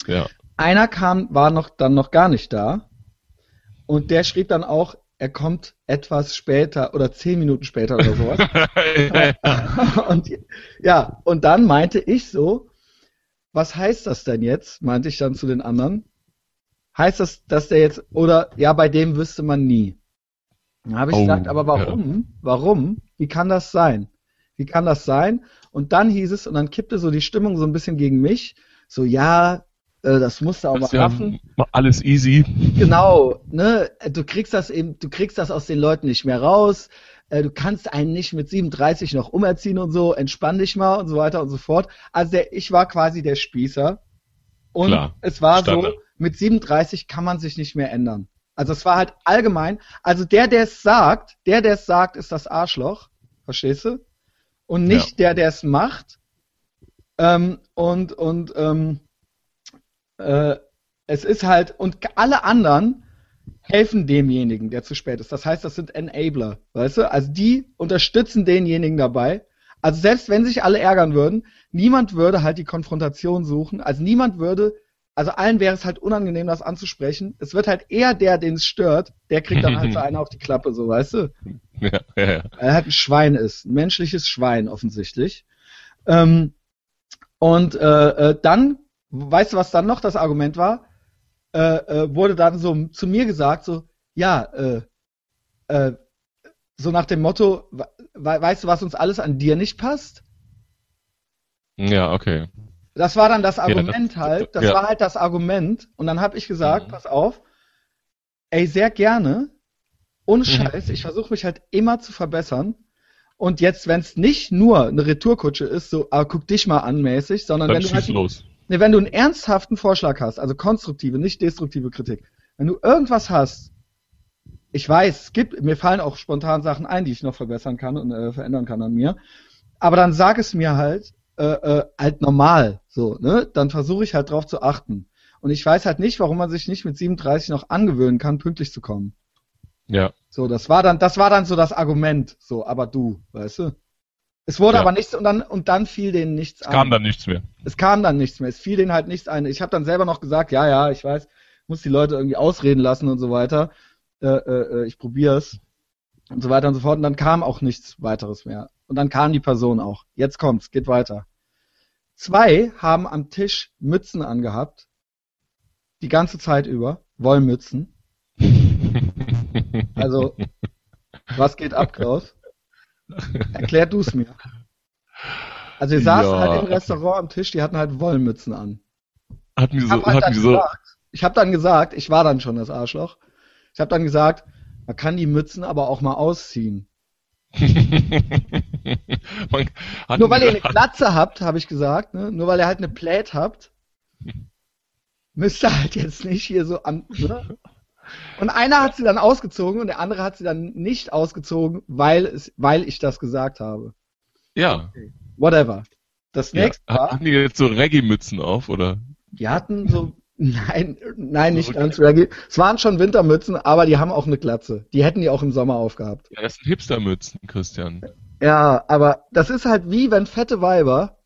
Ja. Einer kam, war noch dann noch gar nicht da. Und der schrieb dann auch, er kommt etwas später oder zehn Minuten später oder sowas. und ja, und dann meinte ich so, was heißt das denn jetzt? Meinte ich dann zu den anderen. Heißt das, dass der jetzt, oder ja, bei dem wüsste man nie. Dann habe ich oh, gesagt, aber warum? Ja. Warum? Wie kann das sein? Wie kann das sein? Und dann hieß es, und dann kippte so die Stimmung so ein bisschen gegen mich. So, ja, äh, das musst du auch das mal raffen. Ja alles easy. Genau, ne? Du kriegst das eben, du kriegst das aus den Leuten nicht mehr raus. Äh, du kannst einen nicht mit 37 noch umerziehen und so, entspann dich mal und so weiter und so fort. Also der, ich war quasi der Spießer. Und Klar, es war Standard. so, mit 37 kann man sich nicht mehr ändern. Also es war halt allgemein, also der, der es sagt, der, der es sagt, ist das Arschloch. Verstehst du? Und nicht ja. der, der es macht. Ähm, und, und, ähm, äh, es ist halt, und alle anderen helfen demjenigen, der zu spät ist. Das heißt, das sind Enabler, weißt du? Also die unterstützen denjenigen dabei. Also selbst wenn sich alle ärgern würden, niemand würde halt die Konfrontation suchen. Also niemand würde, also allen wäre es halt unangenehm, das anzusprechen. Es wird halt eher der, den es stört, der kriegt dann halt so einen auf die Klappe, so weißt du? Ja, ja, ja. Er halt ein Schwein ist, ein menschliches Schwein offensichtlich. Ähm, und äh, äh, dann weißt du, was dann noch das Argument war? Äh, äh, wurde dann so zu mir gesagt, so, ja, äh, so nach dem Motto, we weißt du, was uns alles an dir nicht passt? Ja, okay. Das war dann das Argument ja, das, halt, das ja. war halt das Argument. Und dann habe ich gesagt, mhm. pass auf, ey, sehr gerne, ohne mhm. Scheiß, mhm. ich versuche mich halt immer zu verbessern. Und jetzt, wenn es nicht nur eine Retourkutsche ist, so, ah, guck dich mal an mäßig, sondern dann wenn du halt los. Nee, wenn du einen ernsthaften Vorschlag hast, also konstruktive, nicht destruktive Kritik, wenn du irgendwas hast, ich weiß, es gibt, mir fallen auch spontan Sachen ein, die ich noch verbessern kann und äh, verändern kann an mir, aber dann sag es mir halt, äh, äh, halt normal, so, ne? Dann versuche ich halt drauf zu achten. Und ich weiß halt nicht, warum man sich nicht mit 37 noch angewöhnen kann, pünktlich zu kommen. Ja. So, das war dann, das war dann so das Argument, so, aber du, weißt du? Es wurde ja. aber nichts und dann und dann fiel denen nichts es ein. Es kam dann nichts mehr. Es kam dann nichts mehr. Es fiel denen halt nichts ein. Ich habe dann selber noch gesagt, ja, ja, ich weiß, muss die Leute irgendwie ausreden lassen und so weiter. Äh, äh, äh ich probiere es und so weiter und so fort. Und dann kam auch nichts weiteres mehr. Und dann kam die Person auch. Jetzt kommt's, geht weiter. Zwei haben am Tisch Mützen angehabt, die ganze Zeit über, Wollmützen. Also, was geht ab, Klaus? Erklär du es mir. Also wir saßen ja. halt im Restaurant am Tisch, die hatten halt Wollmützen an. Hatten die so, halt hatten die so. Gesagt, ich habe dann gesagt, ich war dann schon das Arschloch. Ich habe dann gesagt, man kann die Mützen aber auch mal ausziehen. nur weil ihr eine Glatze habt, habe ich gesagt, ne? nur weil ihr halt eine Plät habt, müsst ihr halt jetzt nicht hier so an. Ne? Und einer hat sie dann ausgezogen und der andere hat sie dann nicht ausgezogen, weil, es, weil ich das gesagt habe. Ja. Okay. Whatever. Das nächste ja. war. Hatten die jetzt so Reggae-Mützen auf, oder? Die hatten so. Nein, nein, nicht okay. ganz Reggae. Es waren schon Wintermützen, aber die haben auch eine Glatze. Die hätten die auch im Sommer aufgehabt. Ja, das sind Hipstermützen, Christian. Ja, aber das ist halt wie wenn fette Weiber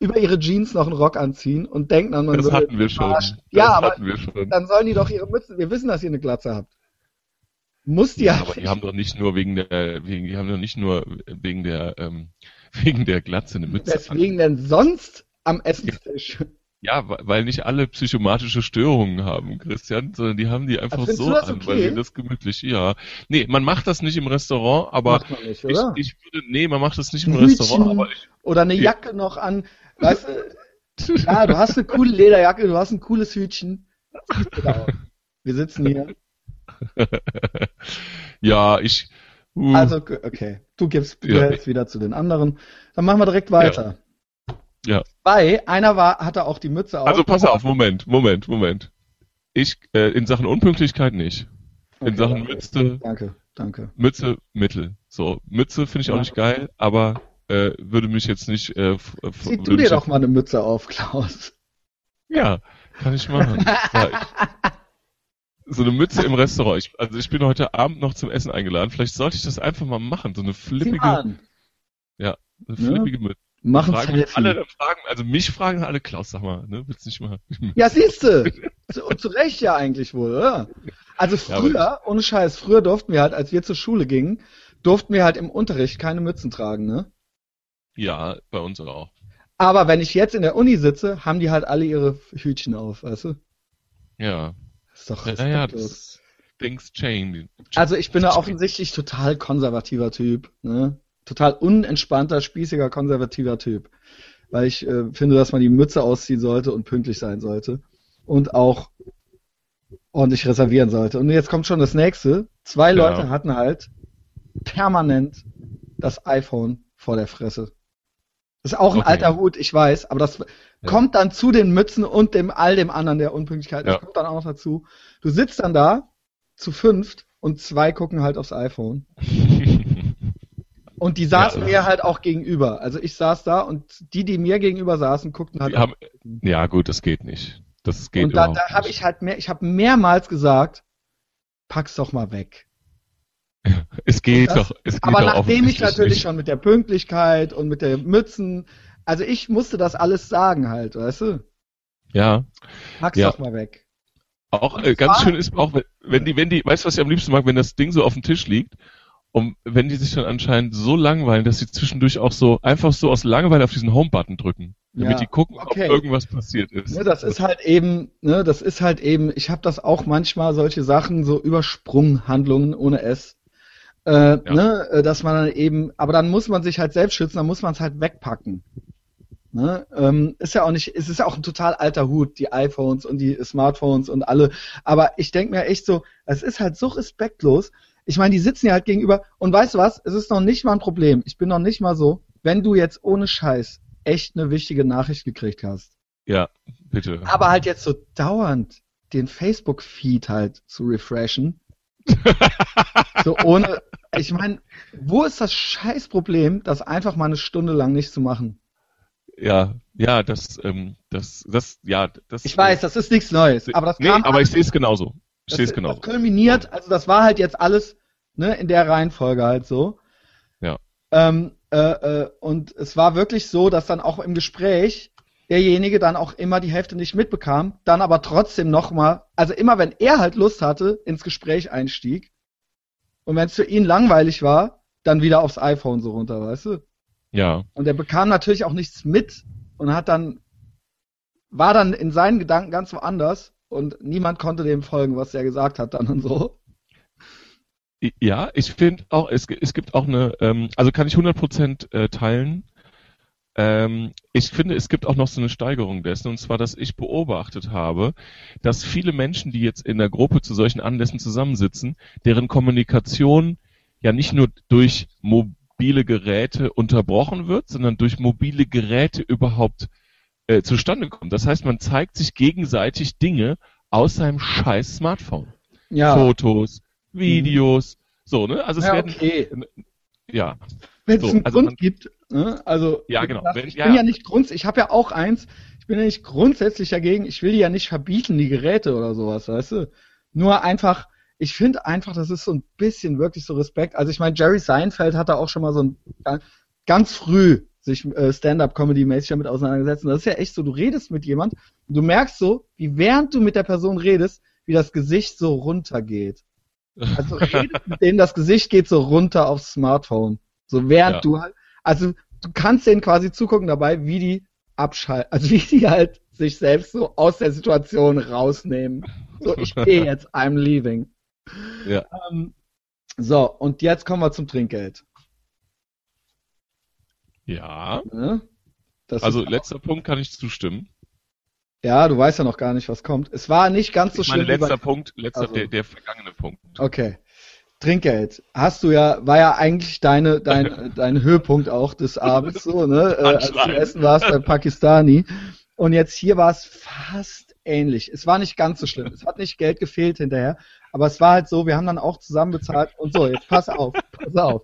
über ihre Jeans noch einen Rock anziehen und denken dann, man Das hatten wir schon. Das ja, aber schon. dann sollen die doch ihre Mützen, wir wissen, dass ihr eine Glatze habt. muss die Ja, halt aber die haben doch nicht nur wegen der, wegen, die haben doch nicht nur wegen der, ähm, wegen der Glatze eine Mütze. an. Weswegen denn sonst am Essenstisch? Ja, weil nicht alle psychomatische Störungen haben, Christian, sondern die haben die einfach so an, okay? weil denen das gemütlich, ja. Nee, man macht das nicht im Restaurant, aber Macht man nicht, ich, oder? ich würde, nee, man macht das nicht im Restaurant, aber ich, Oder eine Ja. Jacke noch an. Weißt du, ja, du hast eine coole Lederjacke, du hast ein cooles Hütchen. Wir sitzen hier. ja, ich, uh, Also, okay. Du gibst du Ja. wieder zu den anderen. Dann machen wir direkt weiter. Ja. Bei, einer war, hatte auch die Mütze auf. also pass auf, Moment, Moment, Moment. Ich, äh, in Sachen Unpünktlichkeit nicht. In Okay, Sachen okay. Mütze, Danke, danke. Mütze, Mittel. So, Mütze finde ich auch Ja. nicht geil, aber äh, würde mich jetzt nicht. Äh, Zieh du dir doch mal eine Mütze auf, Klaus. Ja, kann ich machen. ja, ich, so eine Mütze im Restaurant. Ich, also ich bin heute Abend noch zum Essen eingeladen. Vielleicht sollte ich das einfach mal machen. So eine flippige, an. eine flippige Mütze. Mach ein Fragen alle, fragen, also mich fragen alle, Klaus, sag mal, ne, willst du nicht mal? Ja, siehste. zu, und zu Recht ja eigentlich wohl, oder? Also Ja, früher, ohne Scheiß, früher durften wir halt, als wir zur Schule gingen, durften wir halt im Unterricht keine Mützen tragen, ne? Ja, bei uns auch. Aber wenn ich jetzt in der Uni sitze, haben die halt alle ihre Hütchen auf, weißt du? Ja. ist doch Ja, ja, respektlos. das things change. Also ich bin da offensichtlich total konservativer Typ, ne? Total unentspannter, spießiger, konservativer Typ. Weil ich äh, finde, dass man die Mütze ausziehen sollte und pünktlich sein sollte. Und auch ordentlich reservieren sollte. Und jetzt kommt schon das nächste. Zwei Ja. Leute hatten halt permanent das iPhone vor der Fresse. Das ist auch ein Okay. alter Hut, ich weiß, aber das kommt dann zu den Mützen und dem all dem anderen der Unpünktlichkeit. Das Ja. kommt dann auch noch dazu. Du sitzt dann da zu fünft und zwei gucken halt aufs iPhone. Und die saßen Ja. mir halt auch gegenüber. Also ich saß da und die, die mir gegenüber saßen, guckten halt. Haben, ja, gut, das geht nicht. Das geht und da, da habe ich halt mehr, ich habe mehrmals gesagt, pack's doch mal weg. Es geht das- doch. Es geht Aber doch nachdem ich natürlich nicht. schon mit der Pünktlichkeit und mit der Mützen, also ich musste das alles sagen halt, weißt du? Ja. Pack's Ja. doch mal weg. Auch äh, ganz schön ist auch, wenn- die, wenn die, weißt du, was ich am liebsten mag, wenn das Ding so auf dem Tisch liegt und wenn die sich dann anscheinend so langweilen, dass sie zwischendurch auch so einfach so aus Langeweile auf diesen Home-Button drücken, damit Ja, die gucken, okay. ob irgendwas passiert ist. Ne, das ist halt eben, ne, das ist halt eben, ich habe das auch manchmal solche Sachen, so Übersprunghandlungen ohne S. Äh, ne, äh, dass man dann eben, aber dann muss man sich halt selbst schützen, dann muss man es halt wegpacken. Ne? Ähm, ist ja auch nicht, es ist ja auch ein total alter Hut, die iPhones und die Smartphones und alle. Aber ich denk mir echt so, es ist halt so respektlos. Ich meine, die sitzen ja halt gegenüber und weißt du was? Es ist noch nicht mal ein Problem. Ich bin noch nicht mal so, wenn du jetzt ohne Scheiß echt eine wichtige Nachricht gekriegt hast. Ja, bitte. Aber halt jetzt so dauernd den Facebook-Feed halt zu refreshen. So ohne, ich meine, wo ist das Scheißproblem, das einfach mal eine Stunde lang nicht zu machen? Ja, ja, das, ähm, das, das, ja, das. Ich weiß, das ist nichts Neues, aber das nee, kam aber ich sehe es genauso. Ich sehe es genauso. das kulminiert, also das war halt jetzt alles ne, in der Reihenfolge halt so. Ja. Ähm, äh, äh, und es war wirklich so, dass dann auch im Gespräch derjenige dann auch immer die Hälfte nicht mitbekam, dann aber trotzdem nochmal, also immer wenn er halt Lust hatte, ins Gespräch einstieg und wenn es für ihn langweilig war, dann wieder aufs iPhone so runter, weißt du? Ja, Und er bekam natürlich auch nichts mit und hat dann, war dann in seinen Gedanken ganz woanders und niemand konnte dem folgen, was er gesagt hat dann und so. Ja, ich finde auch, es, es gibt auch eine, ähm, also kann ich 100% äh, teilen. Ähm, ich finde, es gibt auch noch so eine Steigerung dessen, und zwar, dass ich beobachtet habe, dass viele Menschen, die jetzt in der Gruppe zu solchen Anlässen zusammensitzen, deren Kommunikation ja nicht nur durch mobile Geräte unterbrochen wird, sondern durch mobile Geräte überhaupt äh, zustande kommt. Das heißt, man zeigt sich gegenseitig Dinge aus seinem scheiß Smartphone. Ja, Fotos, Videos, so, ne? Also es ja werden, okay. ja, Wenn es so, einen also Grund man- gibt, ne? also Ja, genau. gesagt, ich ja, bin ja. ja nicht grunds, ich habe ja auch eins, ich bin ja nicht grundsätzlich dagegen, ich will die ja nicht verbieten, die Geräte oder sowas, weißt du? Nur einfach, ich finde einfach, das ist so ein bisschen wirklich so Respekt. Also ich meine, Jerry Seinfeld hat da auch schon mal so ein ga- ganz früh sich äh, Stand-up-Comedy-mäßig damit auseinandergesetzt. Und das ist ja echt so, du redest mit jemand und du merkst so, wie während du mit der Person redest, wie das Gesicht so runtergeht. Also redet mit denen, das Gesicht geht so runter aufs Smartphone. So während Ja. du halt, also du kannst denen quasi zugucken dabei, wie die abschalten, also wie die halt sich selbst so aus der Situation rausnehmen. So, ich gehe jetzt, I'm leaving. Ja. Ähm, so, und jetzt kommen wir zum Trinkgeld. Ja. Ne? Also letzter Punkt kann ich zustimmen. ja, du weißt ja noch gar nicht, was kommt. Es war nicht ganz so Ich schlimm. bei- letzter Punkt, letzter, Also. der, der vergangene Punkt. Okay. Trinkgeld. Hast du ja, war ja eigentlich deine, dein, dein Höhepunkt auch des Abends, so, ne? Äh, als du essen warst bei Pakistani. Und jetzt hier war es fast ähnlich. Es war nicht ganz so schlimm. Es hat nicht Geld gefehlt hinterher. Aber es war halt so, wir haben dann auch zusammen bezahlt. Und so, jetzt pass auf, pass auf.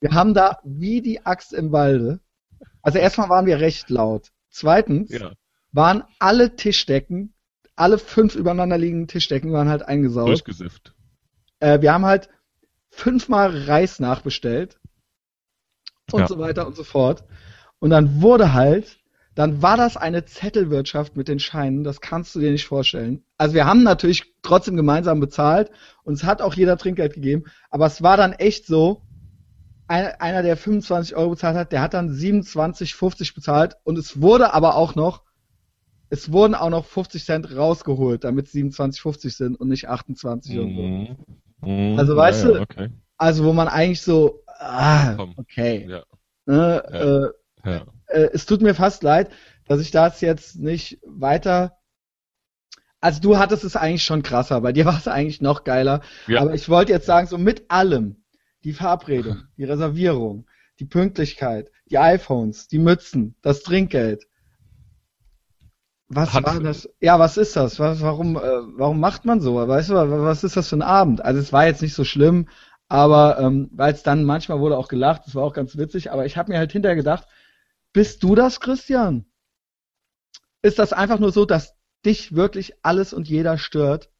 Wir haben da wie die Axt im Walde. Also erstmal waren wir recht laut. Zweitens Ja. waren alle Tischdecken, alle fünf übereinander liegenden Tischdecken waren halt eingesaut. Durchgesifft. Äh, wir haben halt fünfmal Reis nachbestellt und Ja. so weiter und so fort. Und dann wurde halt, dann war das eine Zettelwirtschaft mit den Scheinen, das kannst du dir nicht vorstellen. Also wir haben natürlich trotzdem gemeinsam bezahlt und es hat auch jeder Trinkgeld gegeben, aber es war dann echt so, einer, der 25 Euro bezahlt hat, der hat dann 27,50 bezahlt und es wurde aber auch noch, es wurden auch noch 50 Cent rausgeholt, damit es 27,50 sind und nicht 28 oder so. Mhm. Also, weißt ja, du, Okay. Also wo man eigentlich so, ah, okay. Ja. Ne, Ja. Äh, äh, es tut mir fast leid, dass ich das jetzt nicht weiter. Also du hattest es eigentlich schon krasser, bei dir war es eigentlich noch geiler. Aber ich wollte jetzt sagen, so mit allem, die Verabredung, die Reservierung, die Pünktlichkeit, die iPhones, die Mützen, das Trinkgeld. Was Hat- war das? Ja, was ist das? Was, warum, äh, warum macht man so? Weißt du, was ist das für ein Abend? Also es war jetzt nicht so schlimm, aber ähm, weil es dann manchmal wurde auch gelacht, das war auch ganz witzig, aber ich habe mir halt hinterher gedacht, bist du das, Christian? Ist das einfach nur so, dass dich wirklich alles und jeder stört?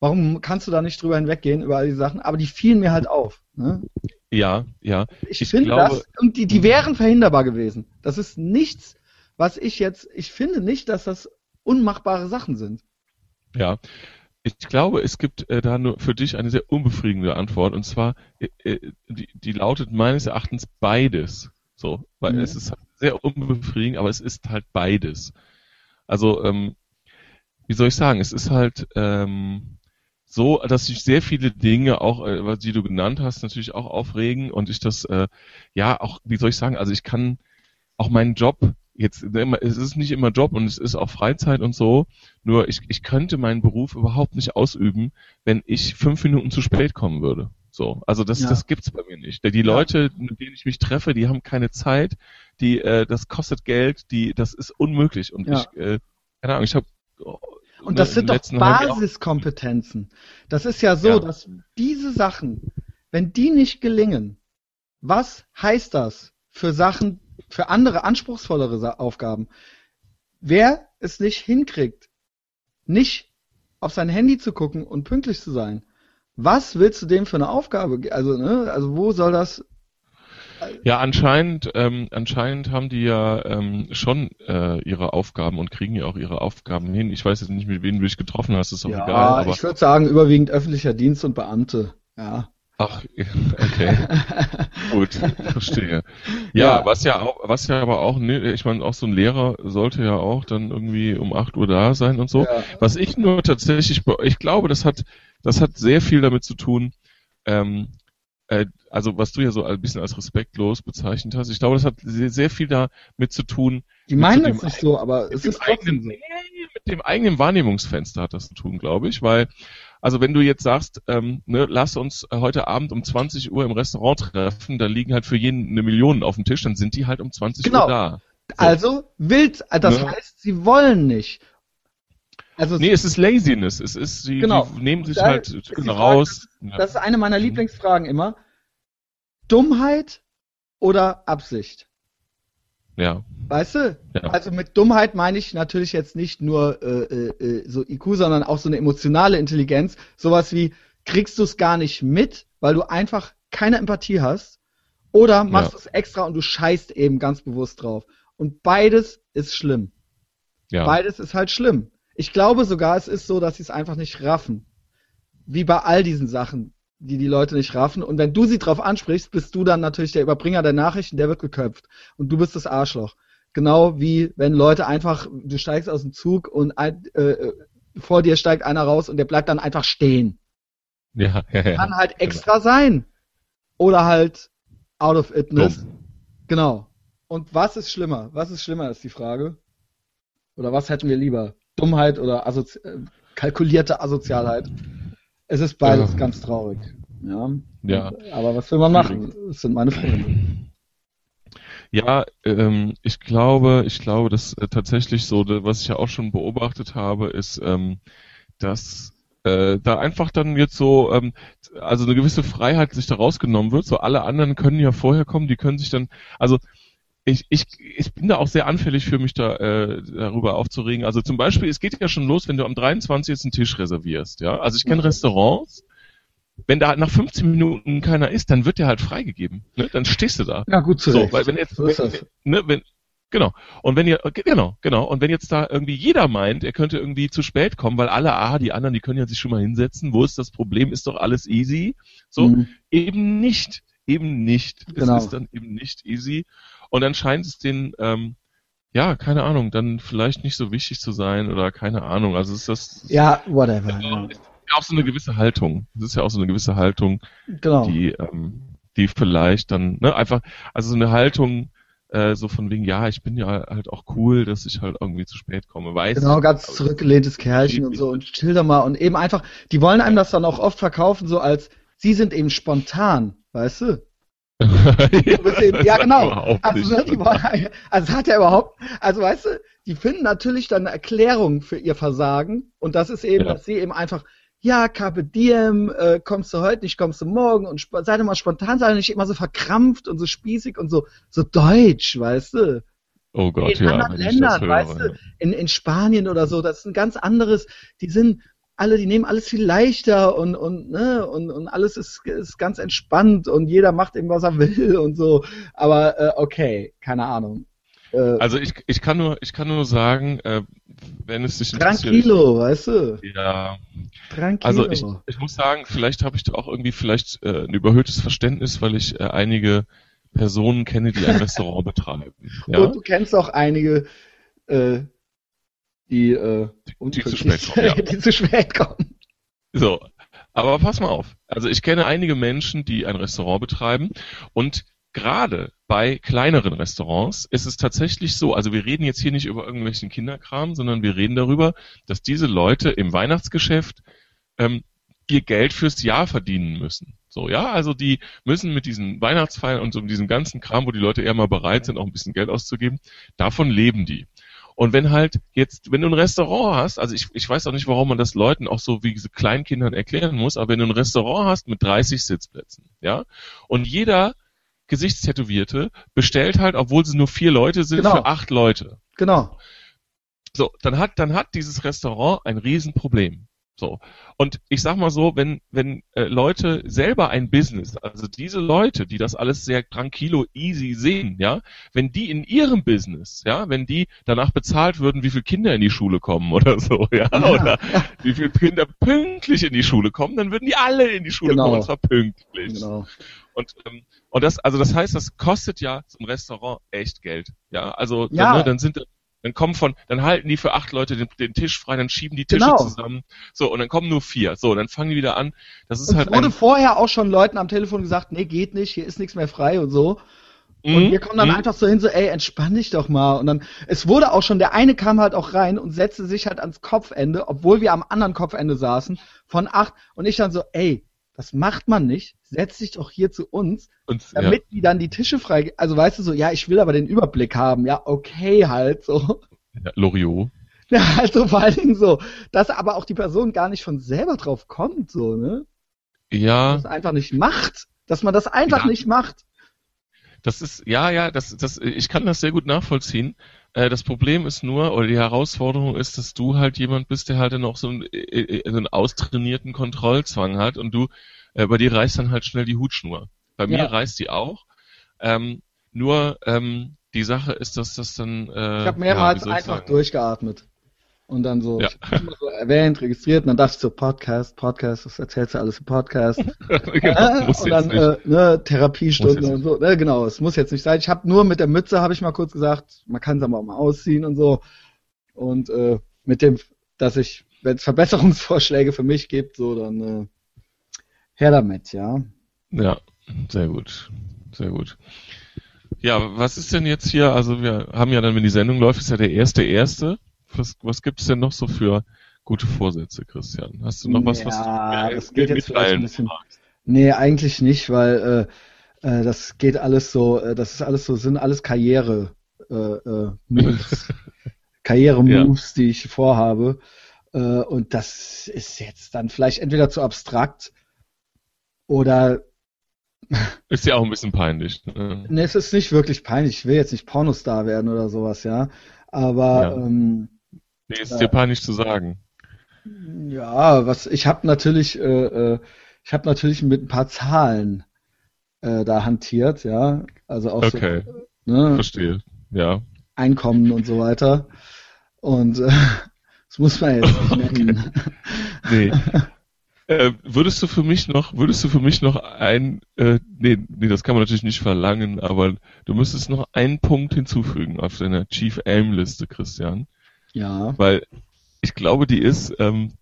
Warum kannst du da nicht drüber hinweggehen, über all die Sachen? Aber die fielen mir halt auf. Ne? ja, ja. Ich, Ich finde das, und die, die wären verhinderbar gewesen. Das ist nichts, was ich jetzt, ich finde nicht, dass das unmachbare Sachen sind. Ja, ich glaube, es gibt äh, da nur für dich eine sehr unbefriedigende Antwort und zwar, äh, äh, die, die lautet meines Erachtens beides. So, weil Mhm. es ist sehr unbefriedigend, aber es ist halt beides. Also, ähm, wie soll ich sagen, es ist halt ähm, so, dass sich sehr viele Dinge auch, äh, die du genannt hast, natürlich auch aufregen und ich das, äh, ja, auch, wie soll ich sagen, also ich kann auch meinen Job jetzt, immer- es ist nicht immer Job und es ist auch Freizeit und so, nur ich, ich könnte meinen Beruf überhaupt nicht ausüben, wenn ich fünf Minuten zu spät kommen würde. So, also das, Ja. das gibt's bei mir nicht. Die Leute, mit denen ich mich treffe, die haben keine Zeit, die, äh, das kostet Geld, die, das ist unmöglich. Und Ja. ich, äh, keine Ahnung, ich habe Und das sind doch Basiskompetenzen. Das ist ja so, Ja. dass diese Sachen, wenn die nicht gelingen, was heißt das für Sachen, für andere anspruchsvollere Aufgaben? Wer es nicht hinkriegt, nicht auf sein Handy zu gucken und pünktlich zu sein, was willst du dem für eine Aufgabe? Also, ne, also wo soll das? Ja, anscheinend, ähm, anscheinend haben die ja ähm, schon äh, ihre Aufgaben und kriegen ja auch ihre Aufgaben hin. Ich weiß jetzt nicht, mit wem du dich getroffen hast, ist auch egal. Aber ich würde sagen, überwiegend öffentlicher Dienst und Beamte. Ja. Ach, okay, gut, verstehe. Ja, Ja. was ja auch, was ja aber auch, ne, ich meine, auch so ein Lehrer sollte ja auch dann irgendwie um 8 Uhr da sein und so. Ja. Was ich nur tatsächlich, ich glaube, das hat, das hat sehr viel damit zu tun, ähm, äh, also was du ja so ein bisschen als respektlos bezeichnet hast. Ich glaube, das hat sehr, sehr viel damit zu tun, Die meinen das nicht so, aber es ist eigenen, so. nee, mit dem eigenen Wahrnehmungsfenster hat das zu tun, glaube ich, weil, also wenn du jetzt sagst, ähm, ne, lass uns heute Abend um 20 Uhr im Restaurant treffen, da liegen halt für jeden eine Million auf dem Tisch, dann sind die halt um 20 Genau. Uhr da. So. Also wild, das Ne? heißt, sie wollen nicht. Also Nee, es ist Laziness, es ist, die, Genau. nehmen sich Da halt Frage, raus. Das ist eine meiner Lieblingsfragen immer. Dummheit oder Absicht? Ja. Weißt du? Ja. Also mit Dummheit meine ich natürlich jetzt nicht nur äh, äh, äh, so IQ, sondern auch so eine emotionale Intelligenz. Sowas wie, kriegst du es gar nicht mit, weil du einfach keine Empathie hast, oder machst Ja. du es extra und du scheißt eben ganz bewusst drauf. Und beides ist schlimm. ja. Beides ist halt schlimm. Ich glaube sogar, es ist so, dass sie es einfach nicht raffen. wie bei all diesen Sachen, die die Leute nicht raffen. Und wenn du sie drauf ansprichst, bist du dann natürlich der Überbringer der Nachrichten, der wird geköpft. Und du bist das Arschloch. Genau wie wenn Leute einfach, du steigst aus dem Zug und ein, äh, vor dir steigt einer raus und der bleibt dann einfach stehen. Ja, ja, ja. Kann halt extra sein. Oder halt out of itness. Dumm. Genau. Und was ist schlimmer? Was ist schlimmer, ist die Frage. Oder was hätten wir lieber? Dummheit oder Assozi äh, kalkulierte Asozialheit? Es ist beides Ja. ganz traurig. Ja. Ja. Aber was will man machen? Das sind meine Freunde. Ja, ähm, ich glaube, ich glaube, dass äh, tatsächlich so, was ich ja auch schon beobachtet habe, ist, ähm, dass äh, da einfach dann jetzt so, ähm, also eine gewisse Freiheit sich da rausgenommen wird. So alle anderen können ja vorher kommen, die können sich dann, also ich, ich, ich bin da auch sehr anfällig für mich da äh, darüber aufzuregen. Also zum Beispiel, es geht ja schon los, wenn du am 23. jetzt einen Tisch reservierst. Ja, also ich kenne Restaurants. Wenn da nach 15 Minuten keiner ist, dann wird der halt freigegeben. Ne? Dann stehst du da. Ja, gut zu So, weil wenn jetzt, So wenn, ne, wenn, genau. Und wenn ihr, genau, genau. Und wenn jetzt da irgendwie jeder meint, er könnte irgendwie zu spät kommen, weil alle, ah, die anderen, die können ja sich schon mal hinsetzen. Wo ist das Problem? Ist doch alles easy. So, Mhm. eben nicht. Eben nicht. Genau. Es ist dann eben nicht easy. Und dann scheint es den, ähm, ja, keine Ahnung, dann vielleicht nicht so wichtig zu sein oder keine Ahnung. Also ist das Ja, whatever. Ja. ist ja auch so eine gewisse Haltung. Das ist ja auch so eine gewisse Haltung, Genau. die, ähm, die vielleicht dann, ne, einfach, also so eine Haltung, äh, so von wegen, ja, ich bin ja halt auch cool, dass ich halt irgendwie zu spät komme, weiß Genau, ich. ganz zurückgelehntes Kerlchen und so und chill doch mal und eben einfach, die wollen einem das dann auch oft verkaufen, so als, sie sind eben spontan, weißt du? Ja, genau. Also, ne, also es hat ja überhaupt, also weißt du, die finden natürlich dann eine Erklärung für ihr Versagen und das ist eben, Ja. dass sie eben einfach, ja, Carpe Diem, äh, kommst du heute nicht, kommst du morgen und sei doch mal spontan, sei doch nicht immer so verkrampft und so spießig und so, so deutsch, weißt du? Oh Gott, in ja. anderen ich das Ländern, höre, weißt du, in, in Spanien oder so, das ist ein ganz anderes, die sind alle, die nehmen alles viel leichter und, und, ne, und, und alles ist, ist ganz entspannt und jeder macht eben, was er will und so. Aber äh, okay, keine Ahnung. Äh, Also ich, ich kann nur, ich kann nur sagen, äh, wenn es dich tranquilo, weißt du? Ja, Tranquilo. also ich, ich muss sagen, vielleicht habe ich da auch irgendwie vielleicht äh, ein überhöhtes Verständnis, weil ich äh, einige Personen kenne, die ein Restaurant betreiben. Ja? Und du kennst auch einige, äh, die, äh, Die zu spät kommen, ja. die zu spät kommen. So, aber pass mal auf. Also ich kenne einige Menschen, die ein Restaurant betreiben und gerade bei kleineren Restaurants ist es tatsächlich so, also wir reden jetzt hier nicht über irgendwelchen Kinderkram, sondern wir reden darüber, dass diese Leute im Weihnachtsgeschäft ähm, ihr Geld fürs Jahr verdienen müssen. So, ja, also die müssen mit diesen Weihnachtsfeiern und so mit diesem ganzen Kram, wo die Leute eher mal bereit sind, auch ein bisschen Geld auszugeben, davon leben die. Und wenn halt jetzt, wenn du ein Restaurant hast, also ich, ich weiß auch nicht, warum man das Leuten auch so wie diese Kleinkindern erklären muss, aber wenn du ein Restaurant hast mit 30 Sitzplätzen, ja, und jeder Gesichtstätowierte bestellt halt, obwohl sie nur vier Leute sind, Genau. für acht Leute. Genau. So, dann hat, dann hat dieses Restaurant ein Riesenproblem. So. Und ich sag mal so, wenn, wenn äh, Leute selber ein Business, also diese Leute, die das alles sehr tranquilo, easy sehen, ja, wenn die in ihrem Business, ja, wenn die danach bezahlt würden, wie viele Kinder in die Schule kommen oder so, ja, Ja, oder wie viele Kinder pünktlich in die Schule kommen, dann würden die alle in die Schule Genau. kommen, und zwar pünktlich. Genau. Und, ähm, und das, also das heißt, das kostet ja zum Restaurant echt Geld. Ja, also Ja. Dann, ne, dann sind dann kommen von, dann halten die für acht Leute den, den Tisch frei, dann schieben die Tische Genau. zusammen. So, und dann kommen nur vier. So, dann fangen die wieder an. Das ist halt es wurde ein, vorher auch schon Leuten am Telefon gesagt, nee, geht nicht, hier ist nichts mehr frei und so. Und Mhm, wir kommen dann mhm. einfach so hin, so, ey, entspann dich doch mal. Und dann, es wurde auch schon, der eine kam halt auch rein und setzte sich halt ans Kopfende, obwohl wir am anderen Kopfende saßen, von acht. Und ich dann so, ey, das macht man nicht. Setz dich doch hier zu uns, und, ja, damit die dann die Tische frei, also weißt du so, ja, ich will aber den Überblick haben. Ja, okay, halt so. ja, Loriot. Ja, also vor allen Dingen so, dass aber auch die Person gar nicht von selber drauf kommt, so, ne? Ja, Das einfach nicht macht. Dass man das einfach Ja. nicht macht. das ist, ja, ja, das, das, ich kann das sehr gut nachvollziehen. Äh, das Problem ist nur, oder die Herausforderung ist, dass du halt jemand bist, der halt dann auch so einen, äh, äh, so einen austrainierten Kontrollzwang hat und du, äh, bei dir reißt dann halt schnell die Hutschnur. Bei mir Ja. reißt die auch. Ähm, nur ähm, die Sache ist, dass das dann. Äh, Ich habe ja, mehrmals ich einfach sagen? durchgeatmet. Und dann so, Ja. ich hab's immer so erwähnt, registriert, und dann dachte ich so, Podcast, Podcast, das erzählst du alles im Podcast. genau, und dann äh, ne, Therapiestunde und so. Ne, genau, es muss jetzt nicht sein. Ich habe nur mit der Mütze, habe ich mal kurz gesagt, man kann es aber auch mal ausziehen und so. Und äh, mit dem, dass ich, wenn es Verbesserungsvorschläge für mich gibt, so dann äh, her damit, ja. Ja, sehr gut. Sehr gut. Ja, was ist denn jetzt hier? Also wir haben ja dann, wenn die Sendung läuft, ist ja der erste erste. Was, was gibt's denn noch so für gute Vorsätze, Christian? Hast du noch was, was Ja, du das geht jetzt vielleicht ein bisschen- magst? Nee, eigentlich nicht, weil äh, äh, das geht alles so, äh, das ist alles so, sind alles Karriere äh, äh, Moves. Karriere-Moves, die ich vorhabe. Äh, und das ist jetzt dann vielleicht entweder zu abstrakt oder Ist ja auch ein bisschen peinlich. Ne? ne, es ist nicht wirklich peinlich. Ich will jetzt nicht Pornostar werden oder sowas, ja. Aber Ja. ähm, Nee, ist dir peinlich zu sagen. Ja, was ich habe natürlich, äh, äh, ich habe natürlich mit ein paar Zahlen äh, da hantiert, ja, also auch Okay, so ne, verstehe. Ja. Einkommen und so weiter. Und äh, das muss man jetzt nicht nennen. Nee. äh, würdest du für mich noch, würdest du für mich noch ein, äh, nee, nee, das kann man natürlich nicht verlangen, aber du müsstest noch einen Punkt hinzufügen auf deiner Chief Aim Liste, Christian. Ja, Weil ich glaube, die ist, ähm,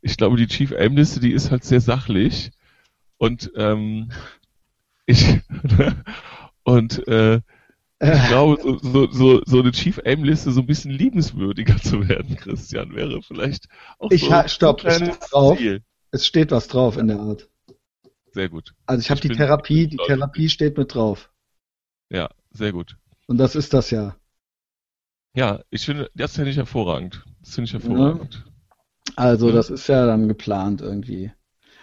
ich glaube, die Chief Aim Liste, die ist halt sehr sachlich und ähm, ich und äh, ich glaube, so, so, so, so eine Chief Aim Liste so ein bisschen liebenswürdiger zu werden, Christian, wäre vielleicht auch Ich so ha- stopp, ein kleines steht drauf. Ziel. es steht was drauf in der Art. Sehr gut. Also ich habe die Therapie, die Therapie steht mit drauf. Ja, sehr gut. Und das ist das ja. Ja, ich finde, das finde ich hervorragend. Das finde ich hervorragend. Also Ja. das ist ja dann geplant irgendwie.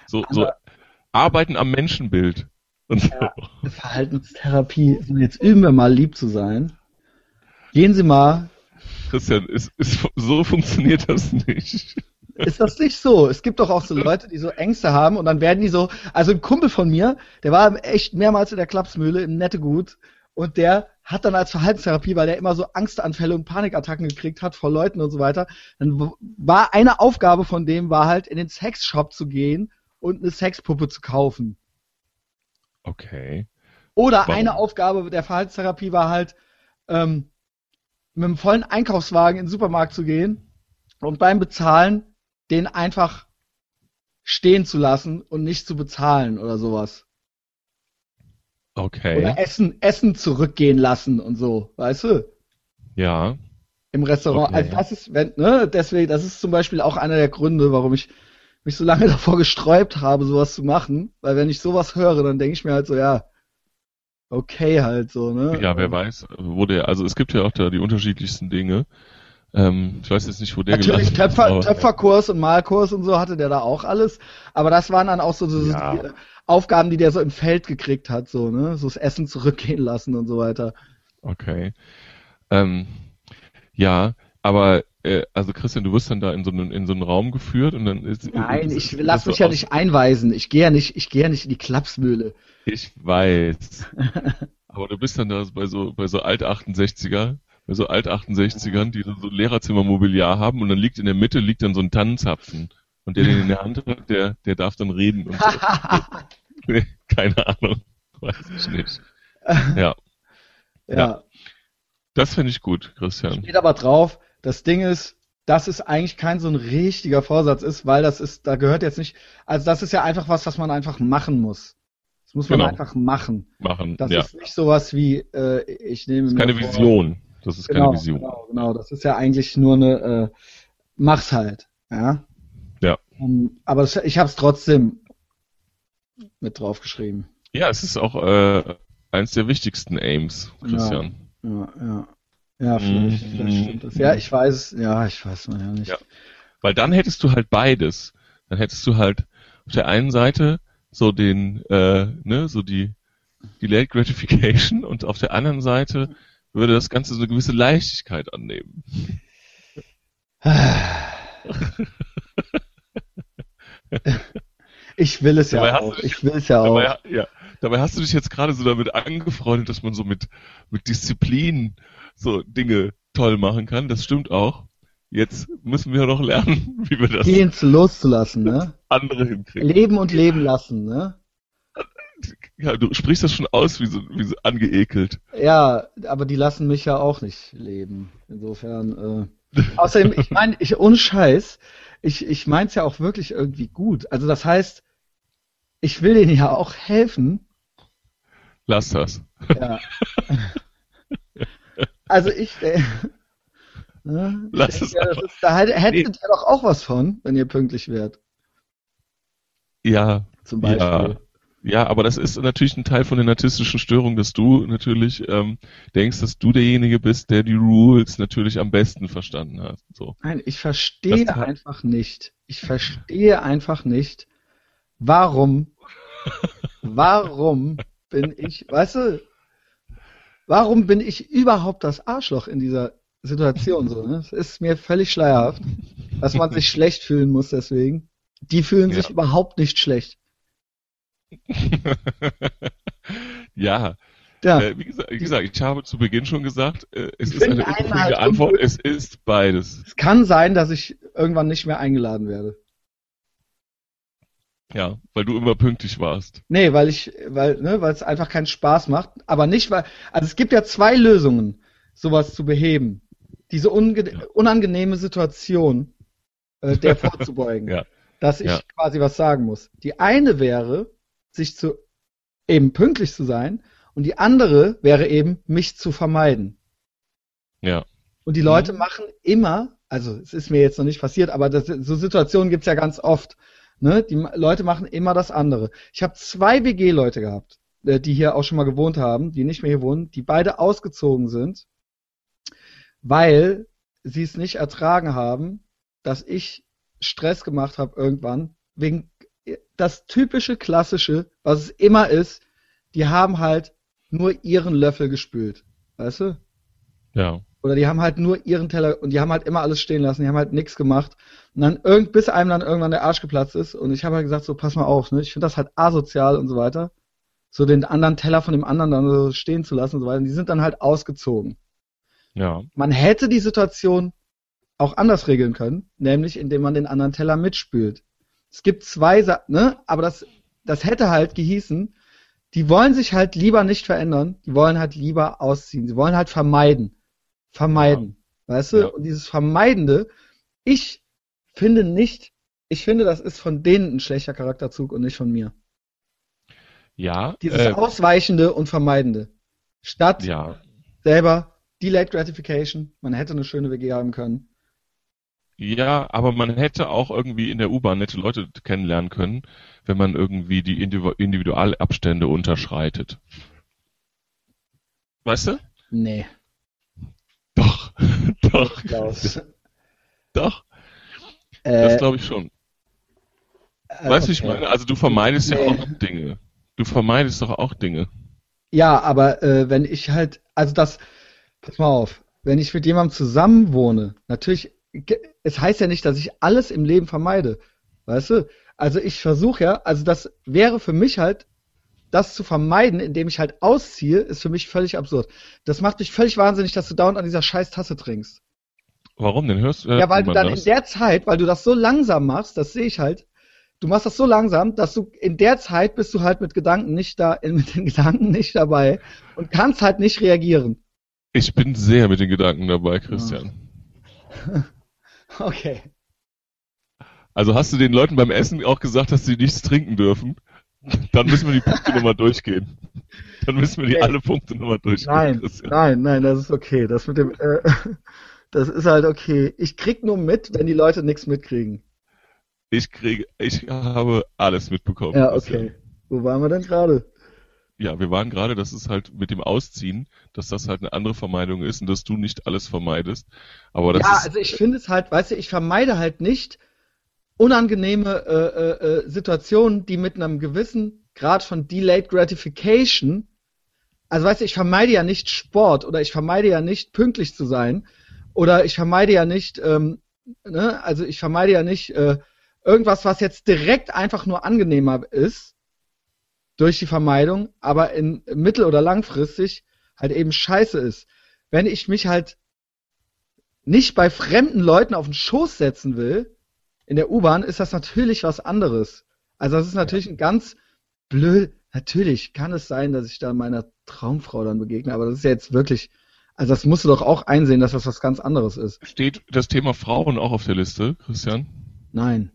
So, so arbeiten am Menschenbild. Und so. Ja. Verhaltenstherapie. Jetzt üben wir mal lieb zu sein. Gehen Sie mal Christian, ist, ist, so funktioniert das nicht. Ist das nicht so? Es gibt doch auch so Leute, die so Ängste haben und dann werden die so, also ein Kumpel von mir, der war echt mehrmals in der Klapsmühle im Nettegut und der hat dann als Verhaltenstherapie, weil der immer so Angstanfälle und Panikattacken gekriegt hat vor Leuten und so weiter, dann war eine Aufgabe von dem war halt in den Sexshop zu gehen und eine Sexpuppe zu kaufen. Okay. Oder Warum? eine Aufgabe der Verhaltenstherapie war halt, ähm, mit einem vollen Einkaufswagen in den Supermarkt zu gehen und beim Bezahlen den einfach stehen zu lassen und nicht zu bezahlen oder sowas. Okay. Oder Essen, Essen zurückgehen lassen und so, weißt du? Ja. Im Restaurant. Okay. Also das ist, wenn, ne, deswegen, das ist zum Beispiel auch einer der Gründe, warum ich mich so lange davor gesträubt habe, sowas zu machen. Weil wenn ich sowas höre, dann denke ich mir halt so, ja, okay halt so, ne? Ja, wer weiß, wo der, also es gibt ja auch da die unterschiedlichsten Dinge. Ähm, ich weiß jetzt nicht, wo der Natürlich ist, Töpfer, aber- Töpferkurs und Malkurs und so hatte der da auch alles. Aber das waren dann auch so, so Ja. die Aufgaben, die der so im Feld gekriegt hat, so, ne? So das Essen zurückgehen lassen und so weiter. Okay. Ähm, ja, aber äh, also Christian, du wirst dann da in so einen in so einen Raum geführt und dann ist Nein, ist- ich lass mich ja nicht einweisen. Ich gehe ja nicht, ich gehe ja nicht in die Klapsmühle. Ich weiß. aber du bist dann da bei so bei so Alt 68er, bei so Alt 68ern, die so Lehrerzimmermobiliar haben und dann liegt in der Mitte liegt dann so ein Tannenzapfen und der den in der Hand hat, der der darf dann reden und so. Nee, Keine Ahnung, weiß ich nicht. Ja, ja. Ja. das finde ich gut, Christian. Steht aber drauf, das Ding ist, dass es eigentlich kein so ein richtiger Vorsatz ist, weil das ist, da gehört jetzt nicht, also das ist ja einfach was, was man einfach machen muss. Das muss man Genau. einfach machen. Machen. Das ja, ist nicht sowas wie, äh, ich nehme das ist keine vor- Vision. Das ist Genau, keine Vision. genau, genau. Das ist ja eigentlich nur eine, äh, mach's halt, ja. Ja. Um, aber das, ich habe es trotzdem mit draufgeschrieben. Ja, es ist auch äh, eins der wichtigsten Aims, Christian. Ja, ja. Ja, vielleicht, Mhm. vielleicht stimmt das. Ja, ich weiß es, ja, ich weiß man ja nicht. Ja. Weil dann hättest du halt beides. Dann hättest du halt auf der einen Seite so den, äh, ne, so die, die Late Gratification und auf der anderen Seite würde das Ganze so eine gewisse Leichtigkeit annehmen. Ich will es Dabei ja auch. dich- Ich will es ja auch. Dabei, ja, dabei hast du dich jetzt gerade so damit angefreundet, dass man so mit, mit Disziplin so Dinge toll machen kann. Das stimmt auch. Jetzt müssen wir noch lernen, wie wir das Gehen zu loszulassen, ne? andere hinkriegen. Leben und leben lassen, ne? Ja, du sprichst das schon aus, wie so, wie so angeekelt. Ja, aber die lassen mich ja auch nicht leben. Insofern, äh, außerdem, ich meine, ich, ohne Scheiß, ich, ich mein's ja auch wirklich irgendwie gut. Also das heißt, ich will denen ja auch helfen. Lass das. Ja. Also ich, äh, ne, ich Lass denke, es ja, ist, da hättet hättet ihr doch auch was von, wenn ihr pünktlich wärt, Ja, zum Beispiel. ja. Ja, aber das ist natürlich ein Teil von der narzisstischen Störung, dass du natürlich ähm, denkst, dass du derjenige bist, der die Rules natürlich am besten verstanden hat. So. Nein, ich verstehe Das einfach nicht. Ich verstehe einfach nicht, warum, warum bin ich, weißt du, warum bin ich überhaupt das Arschloch in dieser Situation so? Ne? Es ist mir völlig schleierhaft, dass man sich schlecht fühlen muss deswegen. Die fühlen sich Ja. überhaupt nicht schlecht. ja, Ja, äh, wie, gesagt, wie gesagt, ich habe zu Beginn schon gesagt, äh, es Ich ist eine halt Antwort, es ist beides. es kann sein, dass ich irgendwann nicht mehr eingeladen werde. Ja, weil du immer pünktlich warst. Nee, weil ich, weil, ne, weil es einfach keinen Spaß macht. Aber nicht, weil, also es gibt ja zwei Lösungen, sowas zu beheben. Diese Ja. unangenehme Situation, äh, der vorzubeugen. Ja. Dass ich Ja. quasi was sagen muss. Die eine wäre, sich zu, eben pünktlich zu sein. Und die andere wäre eben, mich zu vermeiden. Ja. Und die Leute Mhm. machen immer, also es ist mir jetzt noch nicht passiert, aber das, so Situationen gibt's ja ganz oft. Ne? Die Leute machen immer das andere. Ich habe zwei WG-Leute gehabt, äh, die hier auch schon mal gewohnt haben, die nicht mehr hier wohnen, die beide ausgezogen sind, weil sie es nicht ertragen haben, dass ich Stress gemacht habe irgendwann, wegen das typische klassische, was es immer ist, die haben halt nur ihren Löffel gespült. Weißt du? Ja. Oder die haben halt nur ihren Teller und die haben halt immer alles stehen lassen, die haben halt nichts gemacht. Und dann irgend, bis einem dann irgendwann der Arsch geplatzt ist. Und ich habe halt gesagt, so pass mal auf, ne? Ich finde das halt asozial und so weiter. So den anderen Teller von dem anderen dann so stehen zu lassen und so weiter. Und die sind dann halt ausgezogen. Ja. Man hätte die Situation auch anders regeln können, nämlich indem man den anderen Teller mitspült. Es gibt zwei Sachen, ne? Aber das, das hätte halt gehießen, die wollen sich halt lieber nicht verändern, die wollen halt lieber ausziehen. Sie wollen halt vermeiden. Vermeiden. Weißt du? Ja. Und dieses Vermeidende, ich finde nicht, ich finde, das ist von denen ein schlechter Charakterzug und nicht von mir. Ja. Dieses äh, Ausweichende und Vermeidende. Statt ja. selber Delayed Gratification, man hätte eine schöne WG haben können. Ja, aber man hätte auch irgendwie in der U-Bahn nette Leute kennenlernen können, wenn man irgendwie die Individu- Individualabstände unterschreitet. Weißt du? Nee. Doch. Doch. Klaus. Doch. Äh, Das glaube ich schon. äh, Weißt du, wie ich okay. meine? Also du vermeidest ja Nee. auch Dinge. Du vermeidest doch auch Dinge. Ja, aber äh, wenn ich halt, also das, pass mal auf, wenn ich mit jemandem zusammen wohne, natürlich, es heißt ja nicht, dass ich alles im Leben vermeide, weißt du? Also ich versuche ja, also das wäre für mich halt, das zu vermeiden, indem ich halt ausziehe, ist für mich völlig absurd. Das macht mich völlig wahnsinnig, dass du dauernd an dieser scheiß Tasse trinkst. Warum denn? Hörst hört Ja, weil du dann das? in der Zeit, weil du das so langsam machst, das sehe ich halt, du machst das so langsam, dass du in der Zeit bist du halt mit Gedanken nicht da, mit den Gedanken nicht dabei und kannst halt nicht reagieren. Ich bin sehr mit den Gedanken dabei, Christian. Okay. Also hast du den Leuten beim Essen auch gesagt, dass sie nichts trinken dürfen? Dann müssen wir die Punkte nochmal durchgehen. Dann müssen wir die Nee. alle Punkte nochmal durchgehen. Nein, Christian. nein, nein, das ist okay. Das mit dem, äh, das ist halt okay. Ich krieg nur mit, wenn die Leute nichts mitkriegen. Ich kriege, ich habe alles mitbekommen. Ja, okay. Wo waren wir denn gerade? Ja, wir waren gerade, dass es halt mit dem Ausziehen, dass das halt eine andere Vermeidung ist und dass du nicht alles vermeidest. Aber das Ja, ist, also ich finde es halt, weißt du, ich vermeide halt nicht unangenehme äh, äh, äh, Situationen, die mit einem gewissen Grad von Delayed Gratification, also weißt du, ich vermeide ja nicht Sport oder ich vermeide ja nicht pünktlich zu sein oder ich vermeide ja nicht, ähm, ne, also ich vermeide ja nicht äh, irgendwas, was jetzt direkt einfach nur angenehmer ist durch die Vermeidung, aber in mittel- oder langfristig halt eben scheiße ist. Wenn ich mich halt nicht bei fremden Leuten auf den Schoß setzen will, in der U-Bahn, ist das natürlich was anderes. Also das ist natürlich ein ganz blöd, natürlich kann es sein, dass ich da meiner Traumfrau dann begegne, aber das ist ja jetzt wirklich, also das musst du doch auch einsehen, dass das was ganz anderes ist. Steht das Thema Frauen auch auf der Liste, Christian? Nein.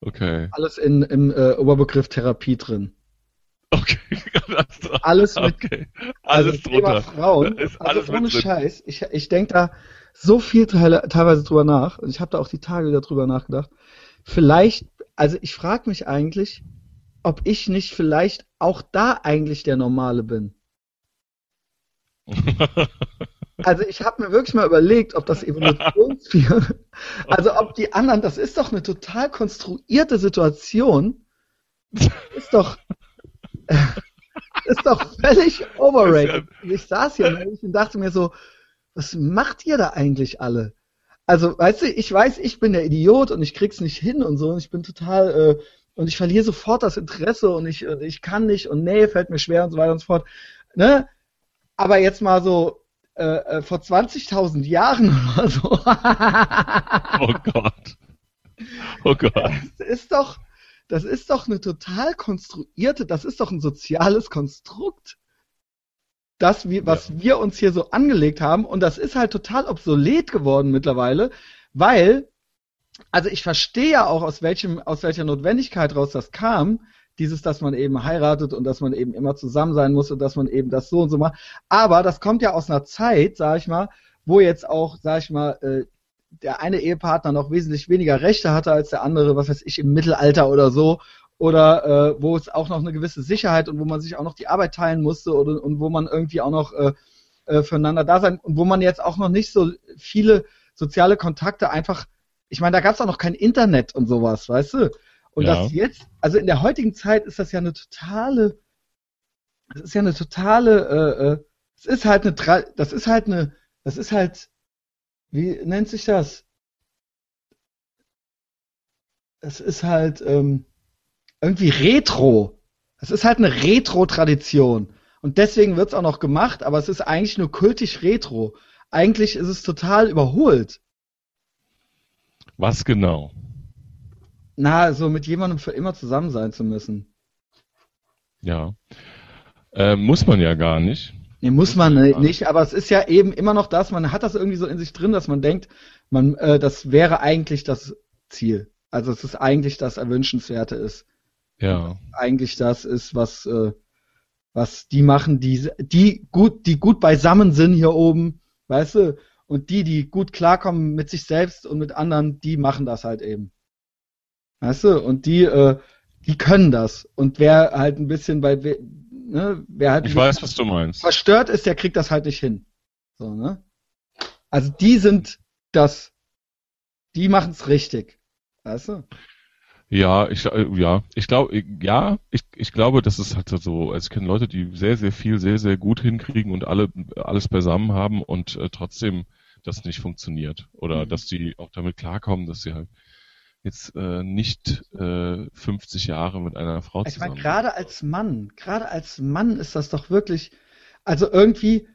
Okay. Alles in, im äh, Oberbegriff Therapie drin. Okay. alles mit, okay. also Alles Thema drunter. Frauen, Ist also alles ohne. Scheiß, ich, ich denke da so viel teilweise drüber nach und ich habe da auch die Tage wieder drüber nachgedacht. Vielleicht, also ich frage mich eigentlich, ob ich nicht vielleicht auch da eigentlich der Normale bin. Also ich habe mir wirklich mal überlegt, ob das Evolutionstheorie, also ob die anderen, das ist doch eine total konstruierte Situation, ist doch, ist doch völlig overrated. Ich saß hier und dachte mir so, was macht ihr da eigentlich alle? Also, weißt du, ich weiß, ich bin der Idiot und ich krieg's nicht hin und so und ich bin total, äh, und ich verliere sofort das Interesse und ich, und ich kann nicht und nee, fällt mir schwer und so weiter und so fort. Ne? Aber jetzt mal so, äh, äh, vor 20.000 Jahren oder so. oh Gott. Oh Gott. Das ist doch, das ist doch eine total konstruierte, das ist doch ein soziales Konstrukt. Das wir, was Ja. wir uns hier so angelegt haben und das ist halt total obsolet geworden mittlerweile, weil, also ich verstehe ja auch aus welchem, aus welcher Notwendigkeit raus das kam, dieses, dass man eben heiratet und dass man eben immer zusammen sein muss und dass man eben das so und so macht. Aber das kommt ja aus einer Zeit, sag ich mal, wo jetzt auch, sag ich mal, äh, der eine Ehepartner noch wesentlich weniger Rechte hatte als der andere, was weiß ich, im Mittelalter oder so, oder äh, wo es auch noch eine gewisse Sicherheit und wo man sich auch noch die Arbeit teilen musste oder, und wo man irgendwie auch noch äh, äh, füreinander da sein und wo man jetzt auch noch nicht so viele soziale Kontakte einfach, ich meine, da gab es auch noch kein Internet und sowas, weißt du? Und Ja. das jetzt, also in der heutigen Zeit ist das ja eine totale, das ist ja eine totale, äh, äh, es ist halt eine, das ist halt eine, das ist halt, wie nennt sich das? Es ist halt ähm, irgendwie Retro. Es ist halt eine Retro-Tradition. Und deswegen wird es auch noch gemacht, aber es ist eigentlich nur kultisch Retro. Eigentlich ist es total überholt. Was genau? Na, so mit jemandem für immer zusammen sein zu müssen. Ja. Äh, muss man ja gar nicht. Nee, muss man nicht, aber es ist ja eben immer noch das, man hat das irgendwie so in sich drin, dass man denkt, man, äh, das wäre eigentlich das Ziel. Also es ist eigentlich das Erwünschenswerte ist. Ja. Eigentlich das ist, was, äh, was die machen, die, die gut, die gut beisammen sind hier oben, weißt du? Und die, die gut klarkommen mit sich selbst und mit anderen, die machen das halt eben. Weißt du? Und die, äh, die können das. Und wer halt ein bisschen bei, ne, wer halt Ich weiß, was du meinst. verstört ist, der kriegt das halt nicht hin. So, ne? Also die sind das, die machen es richtig. Weißt du? Ja, ich, äh, ja, ich glaube, ja, ich, ich glaube, das ist halt so, also ich kenne Leute, die sehr, sehr viel, sehr, sehr gut hinkriegen und alle, alles beisammen haben und äh, trotzdem das nicht funktioniert. Oder Mhm. dass die auch damit klarkommen, dass sie halt jetzt äh, nicht äh, 50 Jahre mit einer Frau Ich meine, zusammen gerade als Mann, gerade als Mann ist das doch wirklich, also irgendwie,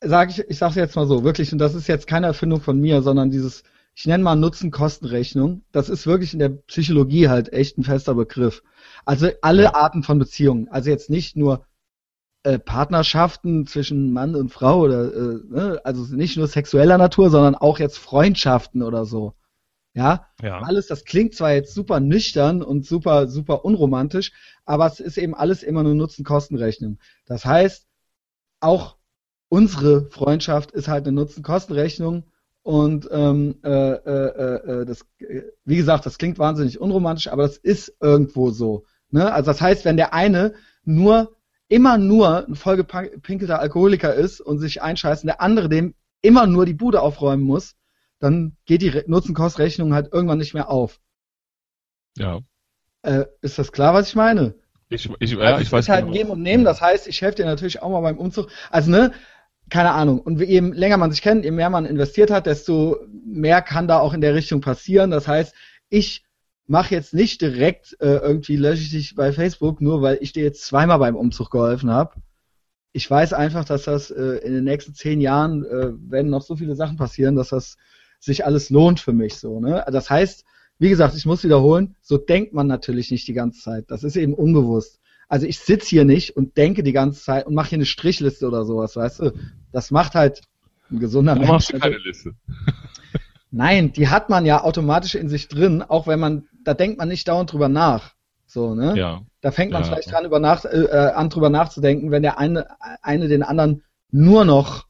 sage ich, ich sage jetzt mal so, wirklich, und das ist jetzt keine Erfindung von mir, sondern dieses, ich nenne mal Nutzen-Kosten-Rechnung, das ist wirklich in der Psychologie halt echt ein fester Begriff. Also alle Ja. Arten von Beziehungen, also jetzt nicht nur äh, Partnerschaften zwischen Mann und Frau oder äh, ne? also nicht nur sexueller Natur, sondern auch jetzt Freundschaften oder so. Ja, Ja. alles, das klingt zwar jetzt super nüchtern und super, super unromantisch, aber es ist eben alles immer nur Nutzen-Kosten-Rechnung. Das heißt, auch unsere Freundschaft ist halt eine Nutzen-Kosten-Rechnung und ähm, äh, äh, äh, das, äh, wie gesagt, das klingt wahnsinnig unromantisch, aber das ist irgendwo so. Ne? Also das heißt, wenn der eine nur immer nur ein vollgepinkelter Alkoholiker ist und sich einscheißt und der andere dem immer nur die Bude aufräumen muss, dann geht die Re- Nutzen-Kost-Rechnung halt irgendwann nicht mehr auf. Ja. Äh, ist das klar, was ich meine? Ich, ich, ja, also ich es weiß ist halt genau. Geben und Nehmen, das heißt, ich helfe dir natürlich auch mal beim Umzug. Also, ne, keine Ahnung. Und je länger man sich kennt, je mehr man investiert hat, desto mehr kann da auch in der Richtung passieren. Das heißt, ich mache jetzt nicht direkt äh, irgendwie lösche ich dich bei Facebook, nur weil ich dir jetzt zweimal beim Umzug geholfen habe. ich weiß einfach, dass das äh, in den nächsten zehn Jahren äh, werden noch so viele Sachen passieren, dass das sich alles lohnt für mich so. Ne? Das heißt, wie gesagt, ich muss wiederholen, so denkt man natürlich nicht die ganze Zeit. Das ist eben unbewusst. Also ich sitze hier nicht und denke die ganze Zeit und mache hier eine Strichliste oder sowas, weißt du? Das macht halt ein gesunder Da Mensch. machst du Also- keine Liste. Nein, die hat man ja automatisch in sich drin, auch wenn man, da denkt man nicht dauernd drüber nach. So, ne? Ja. Da fängt man Ja. vielleicht dran, über nach, äh, äh, an drüber nachzudenken, wenn der eine, eine den anderen nur noch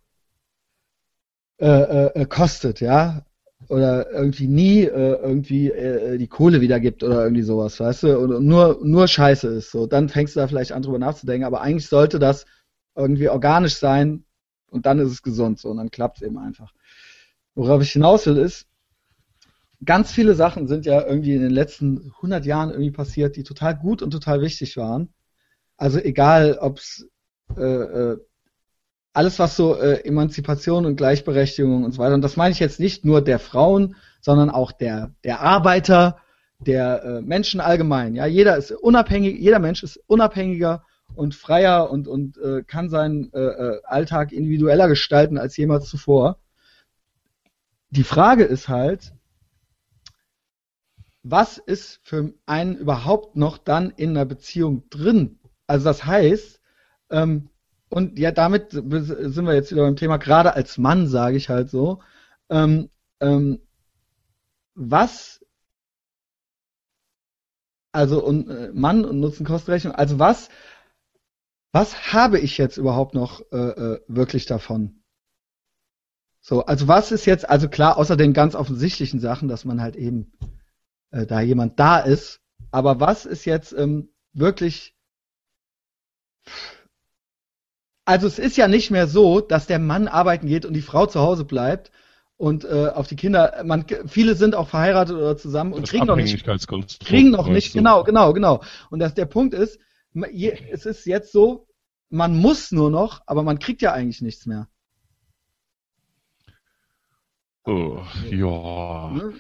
äh, äh, äh, kostet, ja, oder irgendwie nie äh, irgendwie äh, die Kohle wiedergibt oder irgendwie sowas, weißt du, und nur nur Scheiße ist, so, dann fängst du da vielleicht an drüber nachzudenken, aber eigentlich sollte das irgendwie organisch sein und dann ist es gesund, so, und dann klappt es eben einfach. Worauf ich hinaus will ist, ganz viele Sachen sind ja irgendwie in den letzten 100 Jahren irgendwie passiert, die total gut und total wichtig waren. Also egal, ob's äh, äh, alles, was so äh, Emanzipation und Gleichberechtigung und so weiter, und das meine ich jetzt nicht nur der Frauen, sondern auch der, der Arbeiter, der äh, Menschen allgemein. Ja, jeder ist unabhängig, jeder Mensch ist unabhängiger und freier und, und äh, kann seinen äh, äh, Alltag individueller gestalten als jemals zuvor. Die Frage ist halt, was ist für einen überhaupt noch dann in einer Beziehung drin? Also das heißt, ähm, und ja, damit sind wir jetzt wieder beim Thema, gerade als Mann sage ich halt so, ähm, ähm, was, also und, äh, Mann und Nutzen-Kostenrechnung, also was, was habe ich jetzt überhaupt noch äh, äh, wirklich davon? So, also was ist jetzt, also klar, außer den ganz offensichtlichen Sachen, dass man halt eben äh, da jemand da ist, aber was ist jetzt ähm, wirklich also es ist ja nicht mehr so, dass der Mann arbeiten geht und die Frau zu Hause bleibt und äh, auf die Kinder. Man, viele sind auch verheiratet oder zusammen und Das kriegen noch nicht, kriegen noch nicht. Genau, genau, genau. Und das, der Punkt ist, es ist jetzt so, man muss nur noch, aber man kriegt ja eigentlich nichts mehr. Oh, ja. Ne?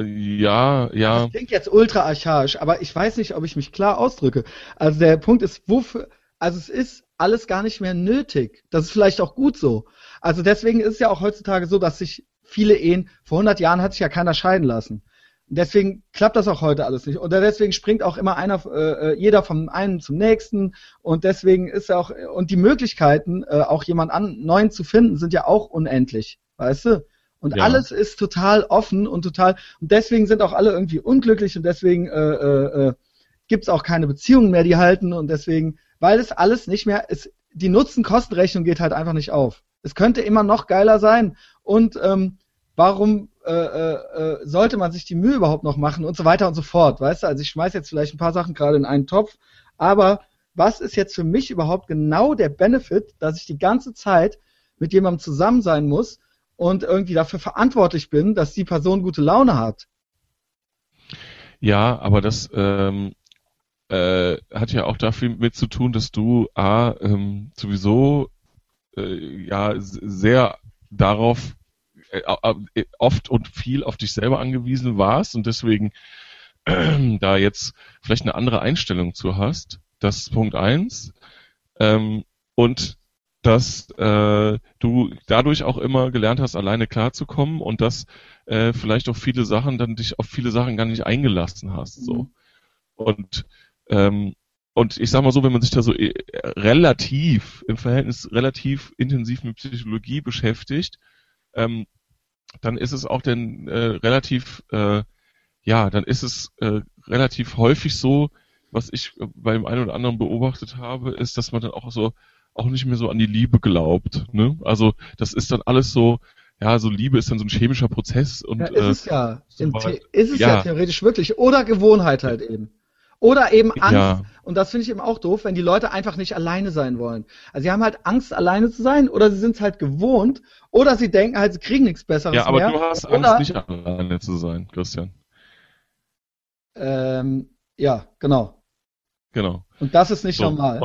Ja, ja. Das klingt jetzt ultra archaisch, aber ich weiß nicht, ob ich mich klar ausdrücke. Also der Punkt ist, wofür, also es ist alles gar nicht mehr nötig. Das ist vielleicht auch gut so. Also deswegen ist es ja auch heutzutage so, dass sich viele Ehen, vor 100 Jahren hat sich ja keiner scheiden lassen. Deswegen klappt das auch heute alles nicht. Oder deswegen springt auch immer einer, äh, jeder vom einen zum nächsten. Und deswegen ist ja auch, und die Möglichkeiten, äh, auch jemand an, neuen zu finden, sind ja auch unendlich. Weißt du? Und Ja. alles ist total offen und total, und deswegen sind auch alle irgendwie unglücklich und deswegen äh, äh, äh, gibt es auch keine Beziehungen mehr, die halten und deswegen, weil es alles nicht mehr ist, die Nutzen-Kosten-Rechnung geht halt einfach nicht auf. Es könnte immer noch geiler sein und ähm, warum äh, äh, äh, sollte man sich die Mühe überhaupt noch machen und so weiter und so fort, weißt du? Also ich schmeiß jetzt vielleicht ein paar Sachen gerade in einen Topf, aber was ist jetzt für mich überhaupt genau der Benefit, dass ich die ganze Zeit mit jemandem zusammen sein muss und irgendwie dafür verantwortlich bin, dass die Person gute Laune hat? Ja, aber das ähm, äh, hat ja auch dafür mit zu tun, dass du A, ähm, sowieso äh, ja sehr darauf äh, äh, oft und viel auf dich selber angewiesen warst und deswegen da jetzt vielleicht eine andere Einstellung zu hast. Das ist Punkt eins. Ähm, und dass äh, du dadurch auch immer gelernt hast, alleine klarzukommen und dass äh, vielleicht auch viele Sachen dann dich auf viele Sachen gar nicht eingelassen hast. So. Mhm. Und ähm, und ich sag mal so, wenn man sich da so äh, relativ im Verhältnis relativ intensiv mit Psychologie beschäftigt, ähm, dann ist es auch dann äh, relativ äh, ja, dann ist es äh, relativ häufig so, was ich beim einen oder anderen beobachtet habe, ist, dass man dann auch so auch nicht mehr so an die Liebe glaubt. Ne? Also das ist dann alles so, ja, so Liebe ist dann so ein chemischer Prozess und Ja, ist äh, es ja. so The ist es ja. ja. theoretisch wirklich. Oder Gewohnheit halt eben. Oder eben Angst. Ja. Und das finde ich eben auch doof, wenn die Leute einfach nicht alleine sein wollen. Also sie haben halt Angst, alleine zu sein, oder sie sind es halt gewohnt, oder sie denken halt, sie kriegen nichts Besseres ja, aber mehr. du hast oder, Angst, nicht alleine zu sein, Christian. Ähm, ja, genau. Genau. Und das ist nicht So, normal.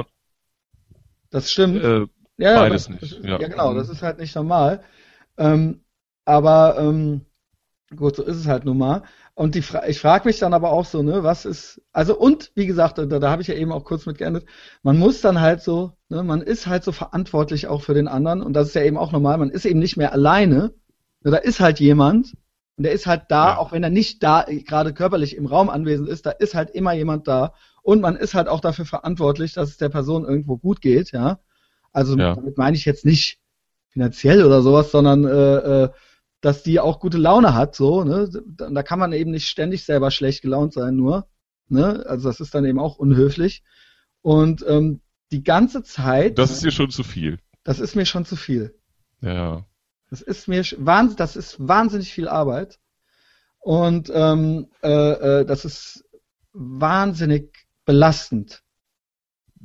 Das stimmt. äh, Ja, Beides das, nicht, ja. ja. genau, Mhm. das ist halt nicht normal. Ähm, aber ähm, gut, so ist es halt nun mal. Und die Fra ich frage mich dann aber auch so, ne, was ist, also und wie gesagt, da, da habe ich ja eben auch kurz mit geendet, man muss dann halt so, ne, man ist halt so verantwortlich auch für den anderen und das ist ja eben auch normal, man ist eben nicht mehr alleine, ne, da ist halt jemand und der ist halt da, Ja. auch wenn er nicht da gerade körperlich im Raum anwesend ist, da ist halt immer jemand da und man ist halt auch dafür verantwortlich, dass es der Person irgendwo gut geht, ja. Also Ja. damit meine ich jetzt nicht finanziell oder sowas, sondern äh, äh, dass die auch gute Laune hat, so, ne? Da, kann man eben nicht ständig selber schlecht gelaunt sein, nur, ne? Also das ist dann eben auch unhöflich. Und ähm, die ganze Zeit, Das ist dir schon zu viel. das ist mir schon zu viel. Ja. Das ist mir sch- wahns das ist wahnsinnig viel Arbeit. Und ähm, äh, äh, das ist wahnsinnig belastend.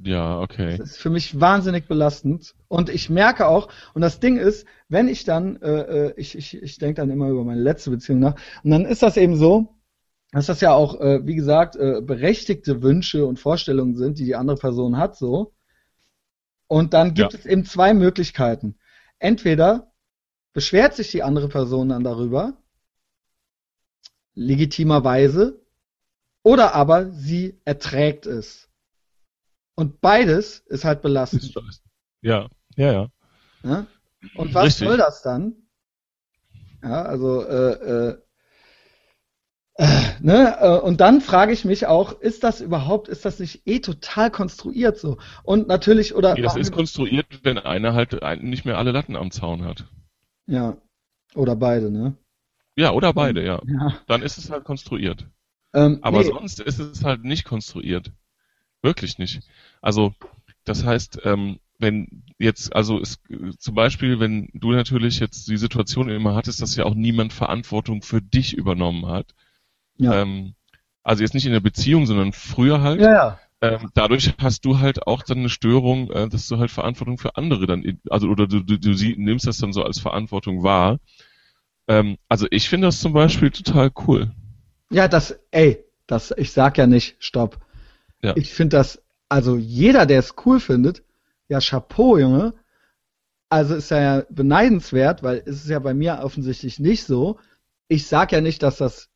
Ja, okay. Das ist für mich wahnsinnig belastend. Und ich merke auch, und das Ding ist, wenn ich dann, äh, äh, ich, ich, ich denke dann immer über meine letzte Beziehung nach, und dann ist das eben so, dass das ja auch, äh, wie gesagt, äh, berechtigte Wünsche und Vorstellungen sind, die die andere Person hat, so. Und dann gibt Ja. es eben zwei Möglichkeiten. Entweder beschwert sich die andere Person dann darüber, legitimerweise, oder aber sie erträgt es. Und beides ist halt belastend. Ja, ja, ja. Ne? Und was Richtig. soll das dann? Ja, also äh, äh, äh, ne? äh, Und dann frage ich mich auch, ist das überhaupt, ist das nicht eh total konstruiert so? Und natürlich, oder Nee, das ist konstruiert, wenn einer halt nicht mehr alle Latten am Zaun hat. ja, oder beide, ne? Ja, oder beide, ja. Ja. Dann ist es halt konstruiert. Ähm, Aber nee, sonst ist es halt nicht konstruiert. Wirklich nicht. Also, das heißt, ähm, wenn jetzt, also es, zum Beispiel, wenn du natürlich jetzt die Situation immer hattest, dass ja auch niemand Verantwortung für dich übernommen hat. ja. Ähm, also jetzt nicht in der Beziehung, sondern früher halt. ja, ja. Ähm, dadurch hast du halt auch dann eine Störung, äh, dass du halt Verantwortung für andere dann, also oder du, du, du sie, nimmst das dann so als Verantwortung wahr. Ähm, also ich finde das zum Beispiel total cool. Ja, das, ey, das, ich sag ja nicht, stopp. Ja. Ich finde das, also jeder, der es cool findet, ja, Chapeau, Junge. Also ist ja beneidenswert, weil es ist ja bei mir offensichtlich nicht so. Ich sag ja nicht, dass das,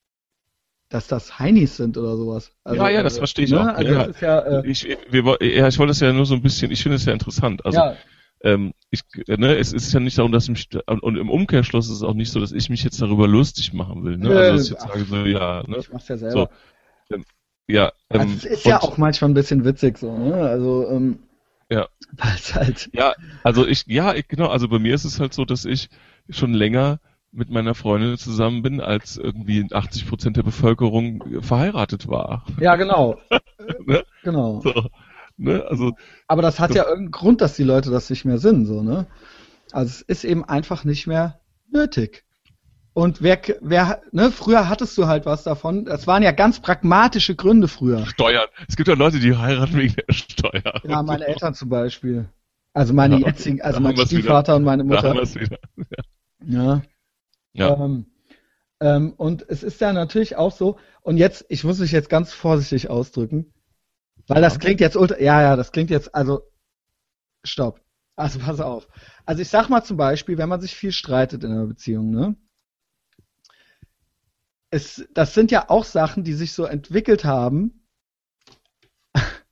dass das Heinis sind oder sowas. Also, Ja, ja, das äh, verstehe ich ne? auch. Also Ja. das ist ja, äh, Ich, wir, ja, ich wollte das ja nur so ein bisschen, ich finde es ja interessant. Also ja, ähm, ich, äh, ne, es ist ja nicht darum, dass mich und im Umkehrschluss ist es auch nicht so, dass ich mich jetzt darüber lustig machen will. Ne? Also dass ich jetzt sage so, ja, ne? ich mach's ja selber. Ja, ähm, also es ist ja auch manchmal ein bisschen witzig so, ne? Also, ähm, Ja. Halt, Ja, also ich, ja, ich, genau, also bei mir ist es halt so, dass ich schon länger mit meiner Freundin zusammen bin, als irgendwie 80 Prozent der Bevölkerung äh, verheiratet war. ja, genau. Ne? Genau. So, ne? Also, Aber das hat Das- ja irgendeinen Grund, dass die Leute das nicht mehr sind, so, ne? Also es ist eben einfach nicht mehr nötig. Und wer, wer, ne, früher hattest du halt was davon. Das waren ja ganz pragmatische Gründe früher. Steuern. Es gibt ja Leute, die heiraten wegen der Steuer. Ja, meine Eltern zum Beispiel. Also meine Ja, jetzigen, also mein Stiefvater und meine Da haben Mutter. wieder. Ja. Ja. Ähm, ähm, und es ist ja natürlich auch so, und jetzt, ich muss mich jetzt ganz vorsichtig ausdrücken, weil das Ja. klingt jetzt ultra, ja, ja, das klingt jetzt, also, stopp. Also pass auf. Also ich sag mal zum Beispiel, wenn man sich viel streitet in einer Beziehung, ne? Es, das sind ja auch Sachen, die sich so entwickelt haben.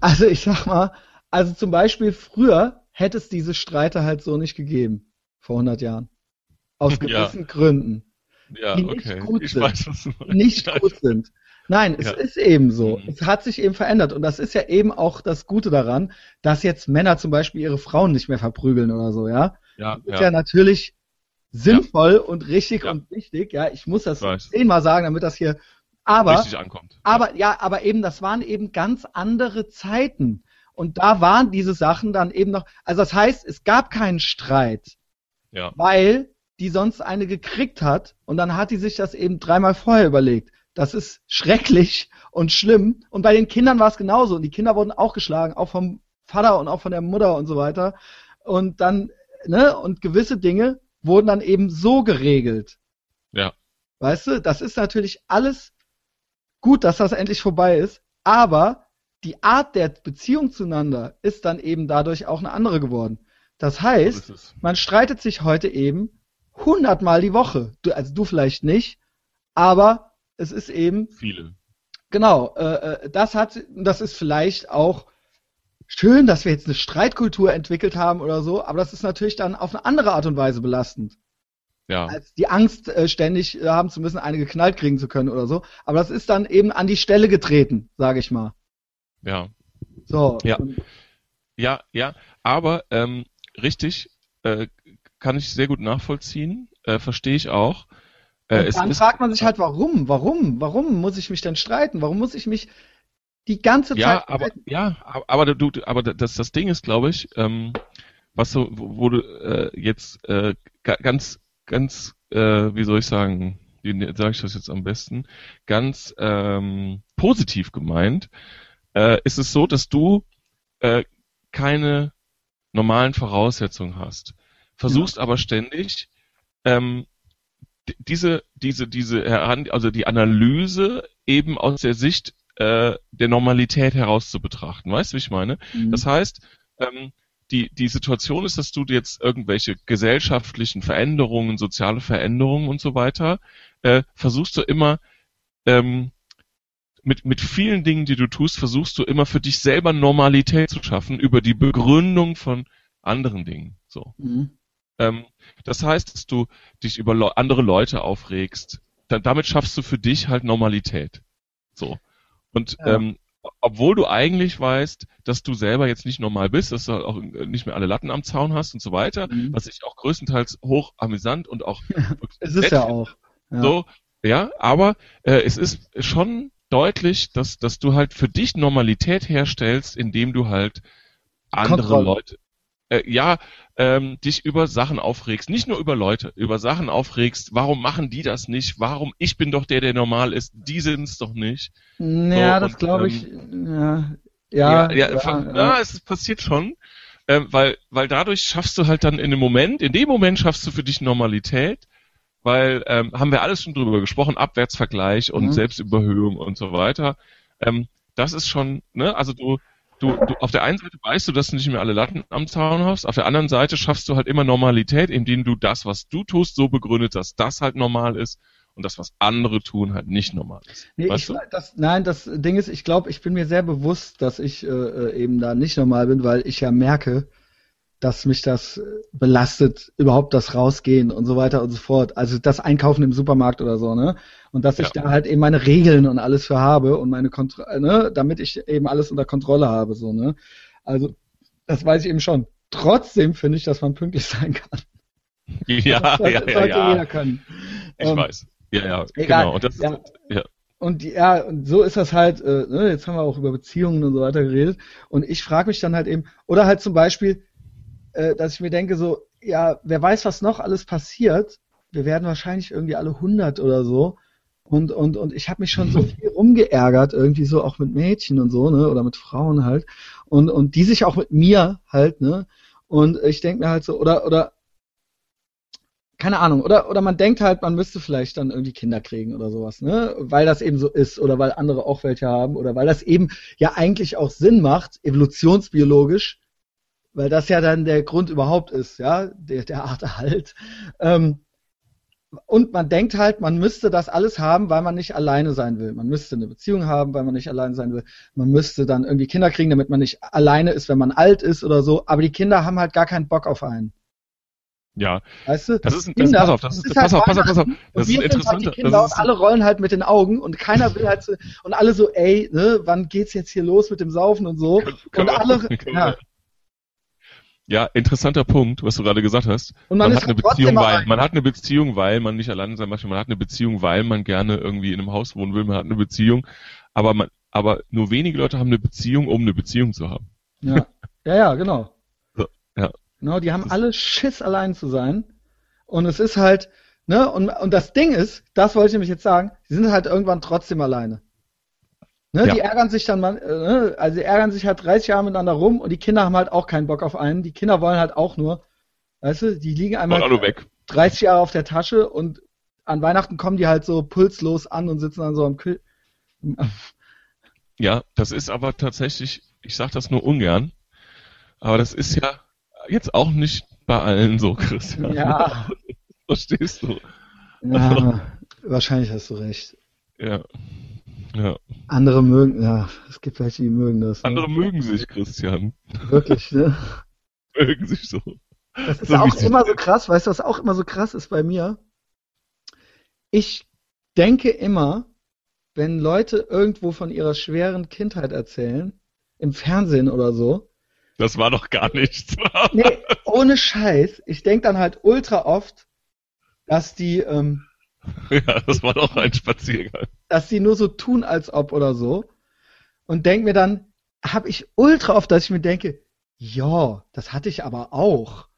Also ich sag mal, also zum Beispiel früher hätte es diese Streite halt so nicht gegeben. Vor 100 Jahren. Aus Ja. gewissen Gründen. Ja, die nicht okay. gut ich sind. weiß. Nicht Ja, gut sind. Nein, es Ja. ist eben so. Mhm. Es hat sich eben verändert. Und das ist ja eben auch das Gute daran, dass jetzt Männer zum Beispiel ihre Frauen nicht mehr verprügeln oder so, ja. Ja, Das ist ja ja. natürlich sinnvoll und richtig Ja. und wichtig. Ja, ich muss das weiß. zehnmal sagen, damit das hier. Aber richtig ankommt. aber ja, aber eben, das waren eben ganz andere Zeiten. Und da waren diese Sachen dann eben noch, also das heißt, es gab keinen Streit, Ja. weil die sonst eine gekriegt hat und dann hat die sich das eben dreimal vorher überlegt. Das ist schrecklich und schlimm. Und bei den Kindern war es genauso. Und die Kinder wurden auch geschlagen, auch vom Vater und auch von der Mutter und so weiter. Und dann, ne, und gewisse Dinge wurden dann eben so geregelt. Ja. Weißt du, das ist natürlich alles gut, dass das endlich vorbei ist, aber die Art der Beziehung zueinander ist dann eben dadurch auch eine andere geworden. Das heißt, man streitet sich heute eben hundertmal die Woche. Du, also du vielleicht nicht, aber es ist eben. Viele. Genau, äh, äh, das hat, das ist vielleicht auch schön, dass wir jetzt eine Streitkultur entwickelt haben oder so, aber das ist natürlich dann auf eine andere Art und Weise belastend. Ja. Als die Angst, äh, ständig äh, haben zu müssen, eine geknallt kriegen zu können oder so. Aber das ist dann eben an die Stelle getreten, sage ich mal. Ja. So. Ja. Ja, ja, aber ähm, richtig, äh, kann ich sehr gut nachvollziehen, äh, verstehe ich auch. Äh, und dann fragt man sich halt, warum, warum, warum muss ich mich denn streiten? Warum muss ich mich die ganze ja, Zeit. Aber, ja, aber du, aber das, das Ding ist, glaube ich, ähm, was so, du äh, jetzt äh, ganz, ganz, äh, wie soll ich sagen, wie sage ich das jetzt am besten, ganz ähm, positiv gemeint, äh, ist es so, dass du äh, keine normalen Voraussetzungen hast. Versuchst ja. aber ständig ähm, diese, diese, diese, also die Analyse eben aus der Sicht äh, der Normalität heraus zu betrachten. Weißt du, wie ich meine? Mhm. Das heißt, ähm, die, die Situation ist, dass du jetzt irgendwelche gesellschaftlichen Veränderungen, soziale Veränderungen und so weiter, äh, versuchst du immer ähm, mit, mit vielen Dingen, die du tust, versuchst du immer für dich selber Normalität zu schaffen über die Begründung von anderen Dingen. So. Mhm. Ähm, das heißt, dass du dich über andere Leute aufregst. Da, damit schaffst du für dich halt Normalität. So. Und ja. ähm, obwohl du eigentlich weißt, dass du selber jetzt nicht normal bist, dass du auch nicht mehr alle Latten am Zaun hast und so weiter, mhm. was ich auch größtenteils hoch amüsant und auch es ist ja auch ja. so ja, aber äh, es ist schon deutlich, dass dass du halt für dich Normalität herstellst, indem du halt andere Kontrolle. Leute äh, ja, ähm, dich über Sachen aufregst, nicht nur über Leute, über Sachen aufregst, warum machen die das nicht, warum, ich bin doch der, der normal ist, die sind es doch nicht. Ja, so, das glaube ich, ähm, ja, ja, ja, ja, ja, es passiert schon, äh, weil, weil dadurch schaffst du halt dann in dem Moment, in dem Moment schaffst du für dich Normalität, weil, ähm, haben wir alles schon drüber gesprochen, Abwärtsvergleich und mhm. Selbstüberhöhung und so weiter, ähm, das ist schon, ne, also du, du, du, auf der einen Seite weißt du, dass du nicht mehr alle Latten am Zaun hast, auf der anderen Seite schaffst du halt immer Normalität, indem du das, was du tust, so begründet, dass das halt normal ist und das, was andere tun, halt nicht normal ist. Nee, weißt ich, du? Das, nein, das Ding ist, ich glaube, ich bin mir sehr bewusst, dass ich äh, äh eben da nicht normal bin, weil ich ja merke, dass mich das belastet, überhaupt das Rausgehen und so weiter und so fort. Also das Einkaufen im Supermarkt oder so, ne? Und dass ja. ich da halt eben meine Regeln und alles für habe und meine Kontrolle, ne? Damit ich eben alles unter Kontrolle habe, so, ne? Also, das weiß ich eben schon. Trotzdem finde ich, dass man pünktlich sein kann. Ja, das, das ja, sollte ja. jeder können. Ich ähm, weiß. Ja, ja, egal. genau. Und das ja. Ist, ja. Und ja, und so ist das halt, äh, ne, jetzt haben wir auch über Beziehungen und so weiter geredet. Und ich frage mich dann halt eben, oder halt zum Beispiel, äh, dass ich mir denke, so, ja, wer weiß, was noch alles passiert. Wir werden wahrscheinlich irgendwie alle 100 oder so. Und, und, und ich habe mich schon so viel rumgeärgert, irgendwie so auch mit Mädchen und so, ne, oder mit Frauen halt. Und, und die sich auch mit mir halt, ne. Und ich denke mir halt so, oder, oder, keine Ahnung, oder, oder man denkt halt, man müsste vielleicht dann irgendwie Kinder kriegen oder sowas, ne? Weil das eben so ist oder weil andere auch welche haben oder weil das eben ja eigentlich auch Sinn macht, evolutionsbiologisch, weil das ja dann der Grund überhaupt ist, ja, der, der Art Erhalt. Ähm, und man denkt halt, man müsste das alles haben, weil man nicht alleine sein will. Man müsste eine Beziehung haben, weil man nicht alleine sein will. Man müsste dann irgendwie Kinder kriegen, damit man nicht alleine ist, wenn man alt ist oder so. Aber die Kinder haben halt gar keinen Bock auf einen. Ja. Weißt du? Das ist, ein, Kinder, pass auf, das ist, ist pass, halt auf pass auf, pass auf, Das ist interessant. Halt Kinder und alle rollen halt mit den Augen und keiner will halt so, und alle so, ey, ne, wann geht's jetzt hier los mit dem Saufen und so? und alle, ja. Ja, interessanter Punkt, was du gerade gesagt hast. Und man, man hat eine Beziehung, weil man hat eine Beziehung, weil man nicht alleine sein möchte. Man hat eine Beziehung, weil man gerne irgendwie in einem Haus wohnen will. Man hat eine Beziehung, aber man, aber nur wenige Leute haben eine Beziehung, um eine Beziehung zu haben. Ja, ja, ja genau. So, ja. Genau, die haben das alle Schiss, allein zu sein. Und es ist halt, ne, und, und das Ding ist, das wollte ich nämlich jetzt sagen, sie sind halt irgendwann trotzdem alleine. Ne, ja. Die ärgern sich dann, mal, äh, ne, also die ärgern sich halt 30 Jahre miteinander rum und die Kinder haben halt auch keinen Bock auf einen. Die Kinder wollen halt auch nur, weißt du, die liegen einmal 30 Jahre auf der Tasche und an Weihnachten kommen die halt so pulslos an und sitzen dann so am Kühl. Ja, das ist aber tatsächlich, ich sag das nur ungern, aber das ist ja jetzt auch nicht bei allen so, Christian. Ja. Verstehst du? Ja. Wahrscheinlich hast du recht. Ja. Ja. Andere mögen, ja, es gibt welche, die mögen das. Ne? Andere mögen sich, Christian. Wirklich, ne? Mögen sich so. Das ist So auch immer so krass, weißt du, was auch immer so krass ist bei mir? Ich denke immer, wenn Leute irgendwo von ihrer schweren Kindheit erzählen, im Fernsehen oder so, Das war doch gar nichts. nee, ohne Scheiß, ich denke dann halt ultra oft, dass die, ähm, ja, das war doch ein Spaziergang. Dass die nur so tun, als ob oder so. Und denk mir dann, habe ich ultra oft, dass ich mir denke, ja, das hatte ich aber auch.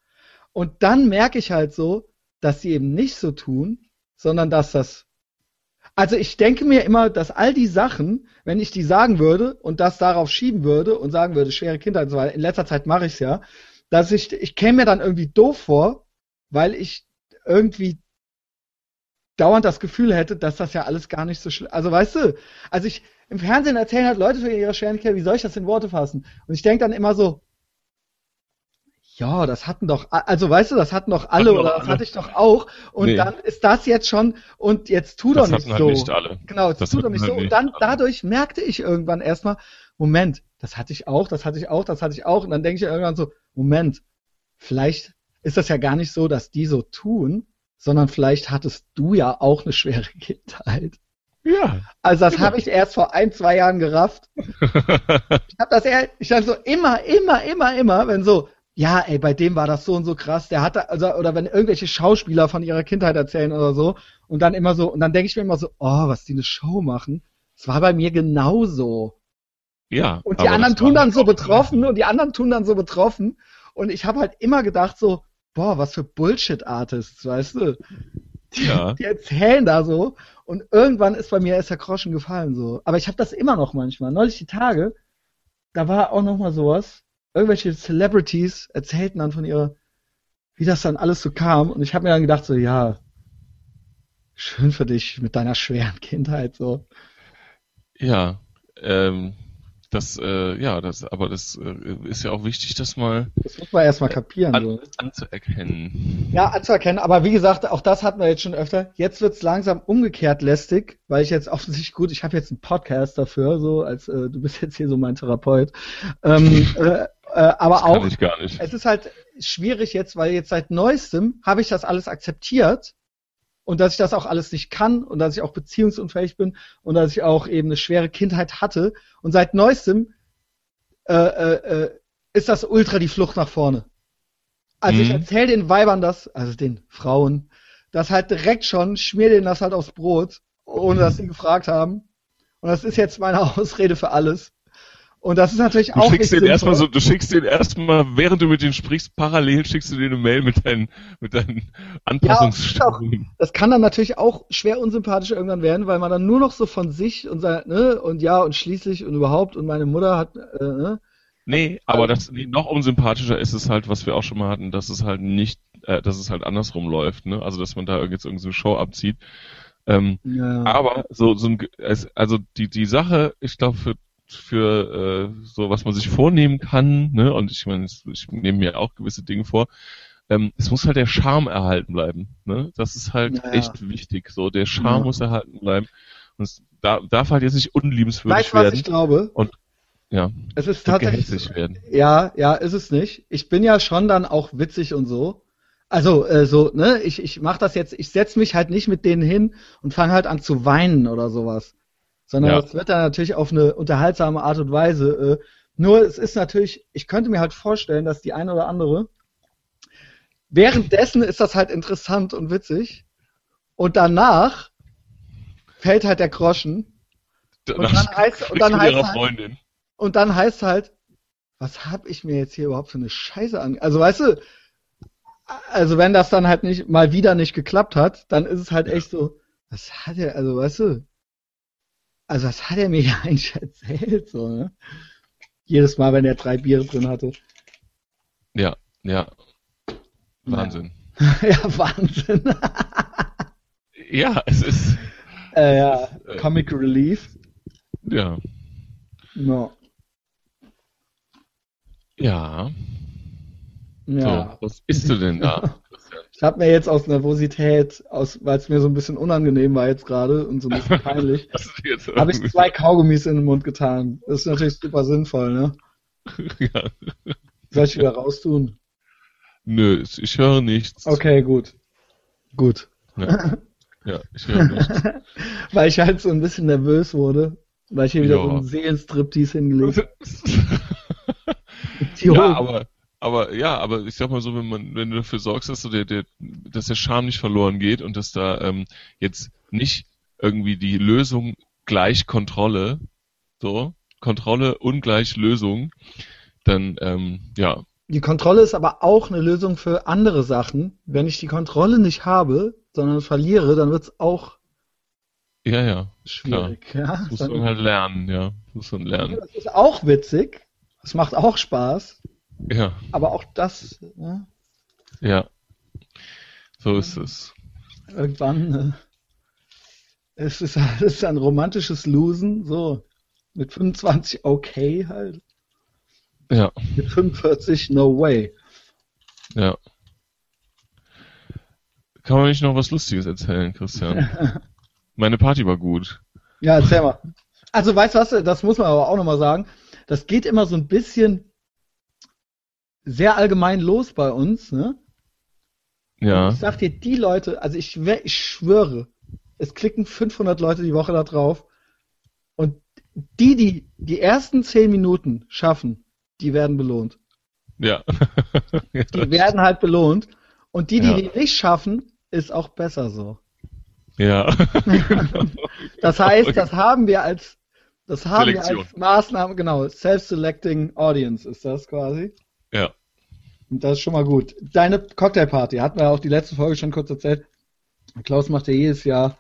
Und dann merke ich halt so, dass sie eben nicht so tun, sondern dass das. Also ich denke mir immer, dass all die Sachen, wenn ich die sagen würde und das darauf schieben würde und sagen würde, schwere Kindheit und so weiter, in letzter Zeit mache ich es ja, dass ich, ich käme mir dann irgendwie doof vor, weil ich irgendwie dauernd das Gefühl hätte, dass das ja alles gar nicht so schlimm. Also weißt du, also ich im Fernsehen erzählen halt Leute von ihrer schweren Kindheit, wie soll ich das in Worte fassen? Und ich denke dann immer so, ja, das hatten doch, also weißt du, das hatten doch alle Hatten oder das alle. hatte ich doch auch. Und Nee. dann ist das jetzt schon und jetzt tu Das doch nicht hatten halt so. nicht alle. Genau, jetzt Das tu doch nicht halt so. Und dann alle. dadurch merkte ich irgendwann erstmal, Moment, das hatte ich auch, das hatte ich auch, das hatte ich auch. Und dann denke ich irgendwann so, Moment, vielleicht ist das ja gar nicht so, dass die so tun, sondern vielleicht hattest du ja auch eine schwere Kindheit. Ja. Also das habe ich erst vor ein, zwei Jahren gerafft. Ich habe das eher, ich dann so immer, immer, immer, immer, wenn so, ja, ey, bei dem war das so und so krass, der hatte, also, oder wenn irgendwelche Schauspieler von ihrer Kindheit erzählen oder so, und dann immer so, und dann denke ich mir immer so, oh, was die eine Show machen, das war bei mir genauso. ja. Und die anderen tun dann so betroffen und die anderen tun dann so betroffen. Und ich habe halt immer gedacht so, boah, was für Bullshit-Artists, weißt du? Die, Ja. die erzählen da so und irgendwann ist bei mir erst der Groschen gefallen so. Aber ich habe das immer noch manchmal. Neulich die Tage, da war auch noch mal sowas. Irgendwelche Celebrities erzählten dann von ihrer, wie das dann alles so kam. Und ich habe mir dann gedacht so, ja, schön für dich mit deiner schweren Kindheit so. Ja. Ähm, das, äh, ja, das, aber das äh, ist ja auch wichtig, das mal Das muss man erstmal kapieren. an, so. anzuerkennen. Ja, anzuerkennen, aber wie gesagt, auch das hatten wir jetzt schon öfter. Jetzt wird's langsam umgekehrt lästig, weil ich jetzt offensichtlich gut, ich habe jetzt einen Podcast dafür, so als äh, du bist jetzt hier so mein Therapeut. Ähm, äh, äh, aber Das auch, kann ich gar nicht. es ist halt schwierig jetzt, weil jetzt seit neuestem habe ich das alles akzeptiert und dass ich das auch alles nicht kann und dass ich auch beziehungsunfähig bin und dass ich auch eben eine schwere Kindheit hatte und seit neuestem äh, äh, äh, ist das ultra die Flucht nach vorne. Also ich Mhm. erzähle den Weibern das, also den Frauen, das halt direkt schon, schmier denen das halt aufs Brot, ohne dass sie gefragt haben. Und das ist jetzt meine Ausrede für alles. Und das ist natürlich Du auch schickst nicht den erstmal so, du schickst den erstmal, während du mit denen sprichst, parallel schickst du dir eine Mail mit deinen, mit deinen Anpassungsstörungen. Das kann dann natürlich auch schwer unsympathisch irgendwann werden, weil man dann nur noch so von sich und sein, ne, und ja, und schließlich und überhaupt und meine Mutter hat, äh, ne, Nee, aber das noch unsympathischer ist es halt, was wir auch schon mal hatten, dass es halt nicht, äh, dass es halt andersrum läuft, ne? Also dass man da jetzt irgendeine Show abzieht. Ähm, ja. aber so, so ein, also die, die Sache, ich glaube, für, für äh, so, was man sich vornehmen kann, ne, und ich meine, ich nehme mir auch gewisse Dinge vor, ähm, es muss halt der Charme erhalten bleiben, ne? Das ist halt Ja, ja. echt wichtig. So, der Charme Ja. muss erhalten bleiben. Und es da, darf halt jetzt nicht unliebenswürdig Weißt du, was werden. ich glaube? ja, Es ist und tatsächlich, werden. ja, ja, ist es nicht. Ich bin ja schon dann auch witzig und so. Also, äh, so, ne, ich, ich mach das jetzt, ich setz mich halt nicht mit denen hin und fange halt an zu weinen oder sowas. Sondern Ja. das wird dann natürlich auf eine unterhaltsame Art und Weise. Äh, nur es ist natürlich, ich könnte mir halt vorstellen, dass die eine oder andere währenddessen ist das halt interessant und witzig. Und danach fällt halt der Groschen. Danach dann heißt- und dann heißt halt- Freundin. Und dann heißt halt, was hab ich mir jetzt hier überhaupt für eine Scheiße an? Also weißt du, also wenn das dann halt nicht mal wieder nicht geklappt hat, dann ist es halt echt so, was hat er, also weißt du, also was hat er mir ja eigentlich erzählt, so, ne? Jedes Mal, wenn er drei Biere drin hatte. Ja, ja. Wahnsinn. ja, Wahnsinn. Ja, es ist, äh, ja, äh, Comic Relief. ja, No. ja. Ja. So, was isst du denn da? Ich habe mir jetzt aus Nervosität, aus, weil es mir so ein bisschen unangenehm war jetzt gerade und so ein bisschen peinlich, habe ich zwei Kaugummis in den Mund getan. Das ist natürlich super sinnvoll, ne? ja. Soll ich wieder raustun? Nö, ich höre nichts. Okay, gut. Gut. Ja, ja ich höre nichts. weil ich halt so ein bisschen nervös wurde, weil ich hier wieder ja. so einen Seelenstriptease hingelegt habe. ja, aber aber ja, aber ich sag mal so, wenn man, wenn du dafür sorgst, dass so der, der, dass der Charme nicht verloren geht und dass da ähm, jetzt nicht irgendwie die Lösung gleich Kontrolle, so, Kontrolle ungleich Lösung, dann ähm, ja. Die Kontrolle ist aber auch eine Lösung für andere Sachen. Wenn ich die Kontrolle nicht habe, sondern verliere, dann wird's auch ja, ja, schwierig. Klar. Ja, das muss man halt lernen, ja. Das muss man lernen. Das ist auch witzig. Es macht auch Spaß. Ja. Aber auch das. Ne? Ja. So ist es. Irgendwann. Äh, es, ist, es ein romantisches Losen, so. Mit 25 okay halt. Ja. Mit 45 no way. Ja. Kann man nicht noch was Lustiges erzählen, Christian? Meine Party war gut. Ja, erzähl mal. Also, weißt du was, das muss man aber auch nochmal sagen. Das geht immer so ein bisschen sehr allgemein los bei uns, ne? Ja. ich sag dir, die Leute, also ich, ich schwöre, es klicken 500 Leute die Woche da drauf und die, die die ersten 10 Minuten schaffen, die werden belohnt. Ja. die werden halt belohnt und die, die ja. die nicht schaffen, ist auch besser so. Ja. das heißt, das haben wir als das haben Selektion. wir als Maßnahme, genau, Self-Selecting Audience ist das quasi. Und das ist schon mal gut. Deine Cocktailparty, hatten wir auch die letzte Folge schon kurz erzählt. Klaus macht ja jedes Jahr.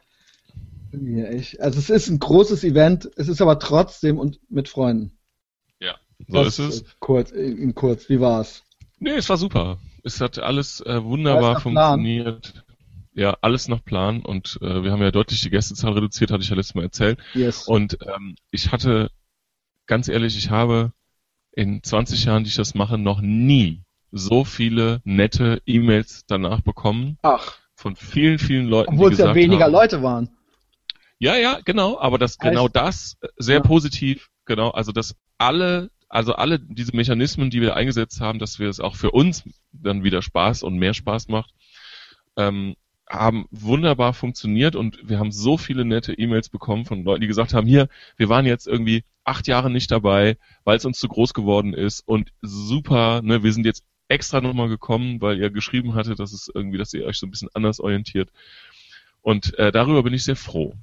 Also es ist ein großes Event, es ist aber trotzdem und mit Freunden. Ja, so das ist es. Kurz, in kurz, wie war's? Nee, es war super. Es hat alles äh, wunderbar funktioniert. Plan. Ja, alles nach Plan und äh, wir haben ja deutlich die Gästezahl reduziert, hatte ich ja letztes Mal erzählt. Yes. Und ähm, ich hatte, ganz ehrlich, ich habe in 20 Jahren, die ich das mache, noch nie so viele nette E-Mails danach bekommen. Ach. Von vielen, vielen Leuten. Obwohl es ja weniger haben, Leute waren. Ja, ja, genau, aber das genau das sehr ja. positiv, genau, also dass alle, also alle diese Mechanismen, die wir eingesetzt haben, dass wir es auch für uns dann wieder Spaß und mehr Spaß macht, ähm, haben wunderbar funktioniert und wir haben so viele nette E-Mails bekommen von Leuten, die gesagt haben, hier, wir waren jetzt irgendwie acht Jahre nicht dabei, weil es uns zu groß geworden ist und super, ne, wir sind jetzt extra nochmal gekommen, weil ihr geschrieben hattet, dass es irgendwie, dass ihr euch so ein bisschen anders orientiert. Und äh, darüber bin ich sehr froh.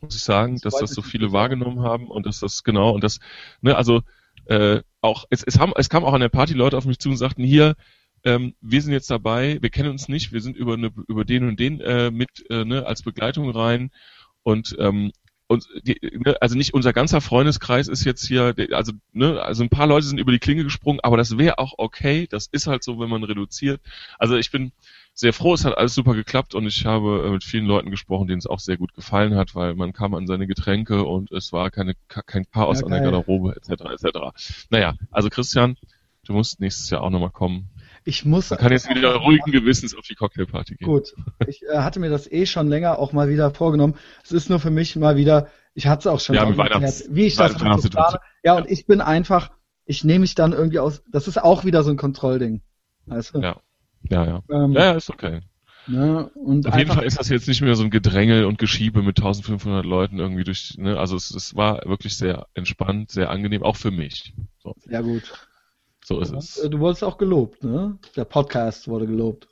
Muss ich sagen, das dass das so viele wahrgenommen haben und dass das genau und das, ne, also äh, auch es, es haben es kam auch an der Party Leute auf mich zu und sagten hier, ähm, wir sind jetzt dabei, wir kennen uns nicht, wir sind über eine, über den und den äh, mit äh, ne, als Begleitung rein und ähm, und die, ne, also nicht unser ganzer Freundeskreis ist jetzt hier, also ne, also ein paar Leute sind über die Klinge gesprungen, aber das wäre auch okay. Das ist halt so, wenn man reduziert. Also ich bin sehr froh, es hat alles super geklappt und ich habe äh, mit vielen Leuten gesprochen, denen es auch sehr gut gefallen hat, weil man kam an seine Getränke und es war keine kein Chaos ja, an der Garderobe etc. etc. Naja, also Christian, du musst nächstes Jahr auch nochmal kommen. Ich muss. Man kann jetzt wieder ruhigen Gewissens auf die Cocktailparty gehen. Gut. Ich äh, hatte mir das eh schon länger auch mal wieder vorgenommen. Es ist nur für mich mal wieder, ich hatte es auch schon ja, mal erklärt, wie ich das plane. Ja, und ich bin einfach, ich nehme mich dann irgendwie aus, das ist auch wieder so ein Kontrollding. Weißt du? Ja. Ja, ja. Ähm, ja, ja, ist okay. Ne, und Auf jeden Fall ist das jetzt nicht mehr so ein Gedrängel und Geschiebe mit 1500 Leuten irgendwie durch, ne, also es, es war wirklich sehr entspannt, sehr angenehm, auch für mich. So. Sehr gut. So ist es. Äh, du wurdest auch gelobt, ne? Der Podcast wurde gelobt.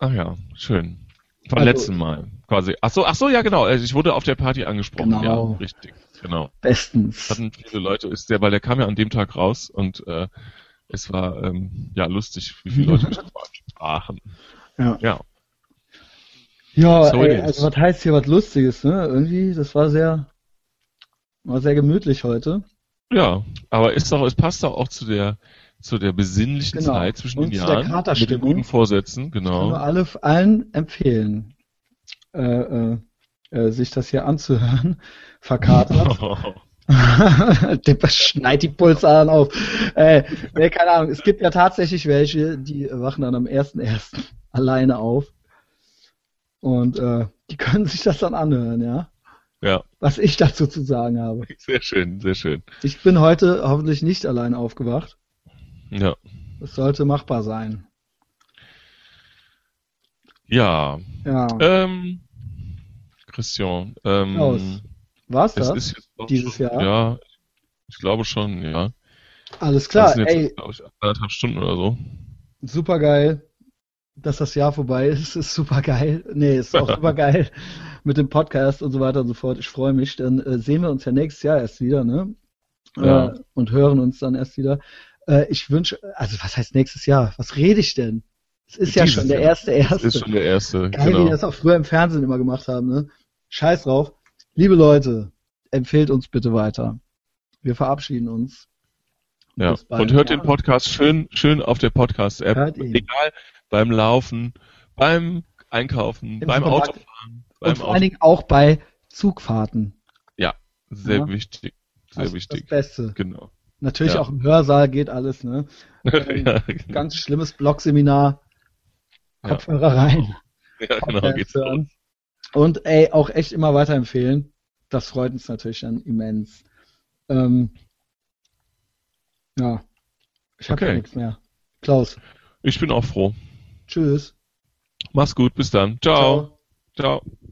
Ach ja, schön. Vom also, letzten Mal quasi. Ach so, ach so, ja genau. Also ich wurde auf der Party angesprochen. Genau. Ja, richtig. Genau. Bestens. Hatten viele Leute, ist der, weil der kam ja an dem Tag raus und äh, es war ähm, ja lustig, wie viele Leute sprachen. Ja. Ja. Ja, so ey, also was heißt hier was Lustiges, ne? Irgendwie, das war sehr, war sehr gemütlich heute. Ja, aber ist doch, es passt doch auch zu der zu der besinnlichen genau. Zeit zwischen Und den Jahren mit den guten Vorsätzen, genau. Ich kann alle allen empfehlen, äh, äh, äh, sich das hier anzuhören. Verkatert. Schneid die Pulsadern auf. Äh, nee, keine Ahnung. Es gibt ja tatsächlich welche, die wachen dann am 1.1. alleine auf. Und äh, die können sich das dann anhören, ja. Ja, Was ich dazu zu sagen habe. sehr schön, sehr schön. Ich bin heute hoffentlich nicht alleine aufgewacht. Ja. Das sollte machbar sein. Ja. Ja. Ähm, Christian, ähm, War's es das? ist jetzt auch dieses schon, Jahr? Ja, ich glaube schon, ja. Alles Das klar, sind jetzt, ey, glaube ich, anderthalb Stunden oder so. super geil, dass das Jahr vorbei ist. Ist super geil. Nee, ist auch super geil mit dem Podcast und so weiter und so fort. Ich freue mich. Dann äh, sehen wir uns ja nächstes Jahr erst wieder, ne? Ja. Äh, und hören uns dann erst wieder. Äh, ich wünsche, also was heißt nächstes Jahr? Was rede ich denn? Es ist ja schon der Jahr. erste, erste. Das ist schon der erste, Geil, wie die genau. das auch früher im Fernsehen immer gemacht haben, ne? Scheiß drauf. Liebe Leute, empfehlt uns bitte weiter. Wir verabschieden uns. Ja. Und hört den Podcast schön, schön auf der Podcast-App. Egal, beim Laufen, beim Einkaufen, Im beim. Autofahren, beim Und vor allen. Dingen auch bei Zugfahrten. Sehr Ja. wichtig. Sehr Das ist wichtig. Das Beste. Genau. Natürlich Ja. auch im Hörsaal geht alles, ne? ja, Ganz schlimmes Blogseminar. Ja. Kopfhörer rein. ja, genau, Podcast geht's hören. Und ey, auch echt immer weiterempfehlen. Das freut uns natürlich dann immens. Ähm, ja, ich habe Okay. ja nichts mehr. Klaus, Ich bin auch froh. Tschüss. Mach's gut, bis dann. Ciao. Ciao. Wir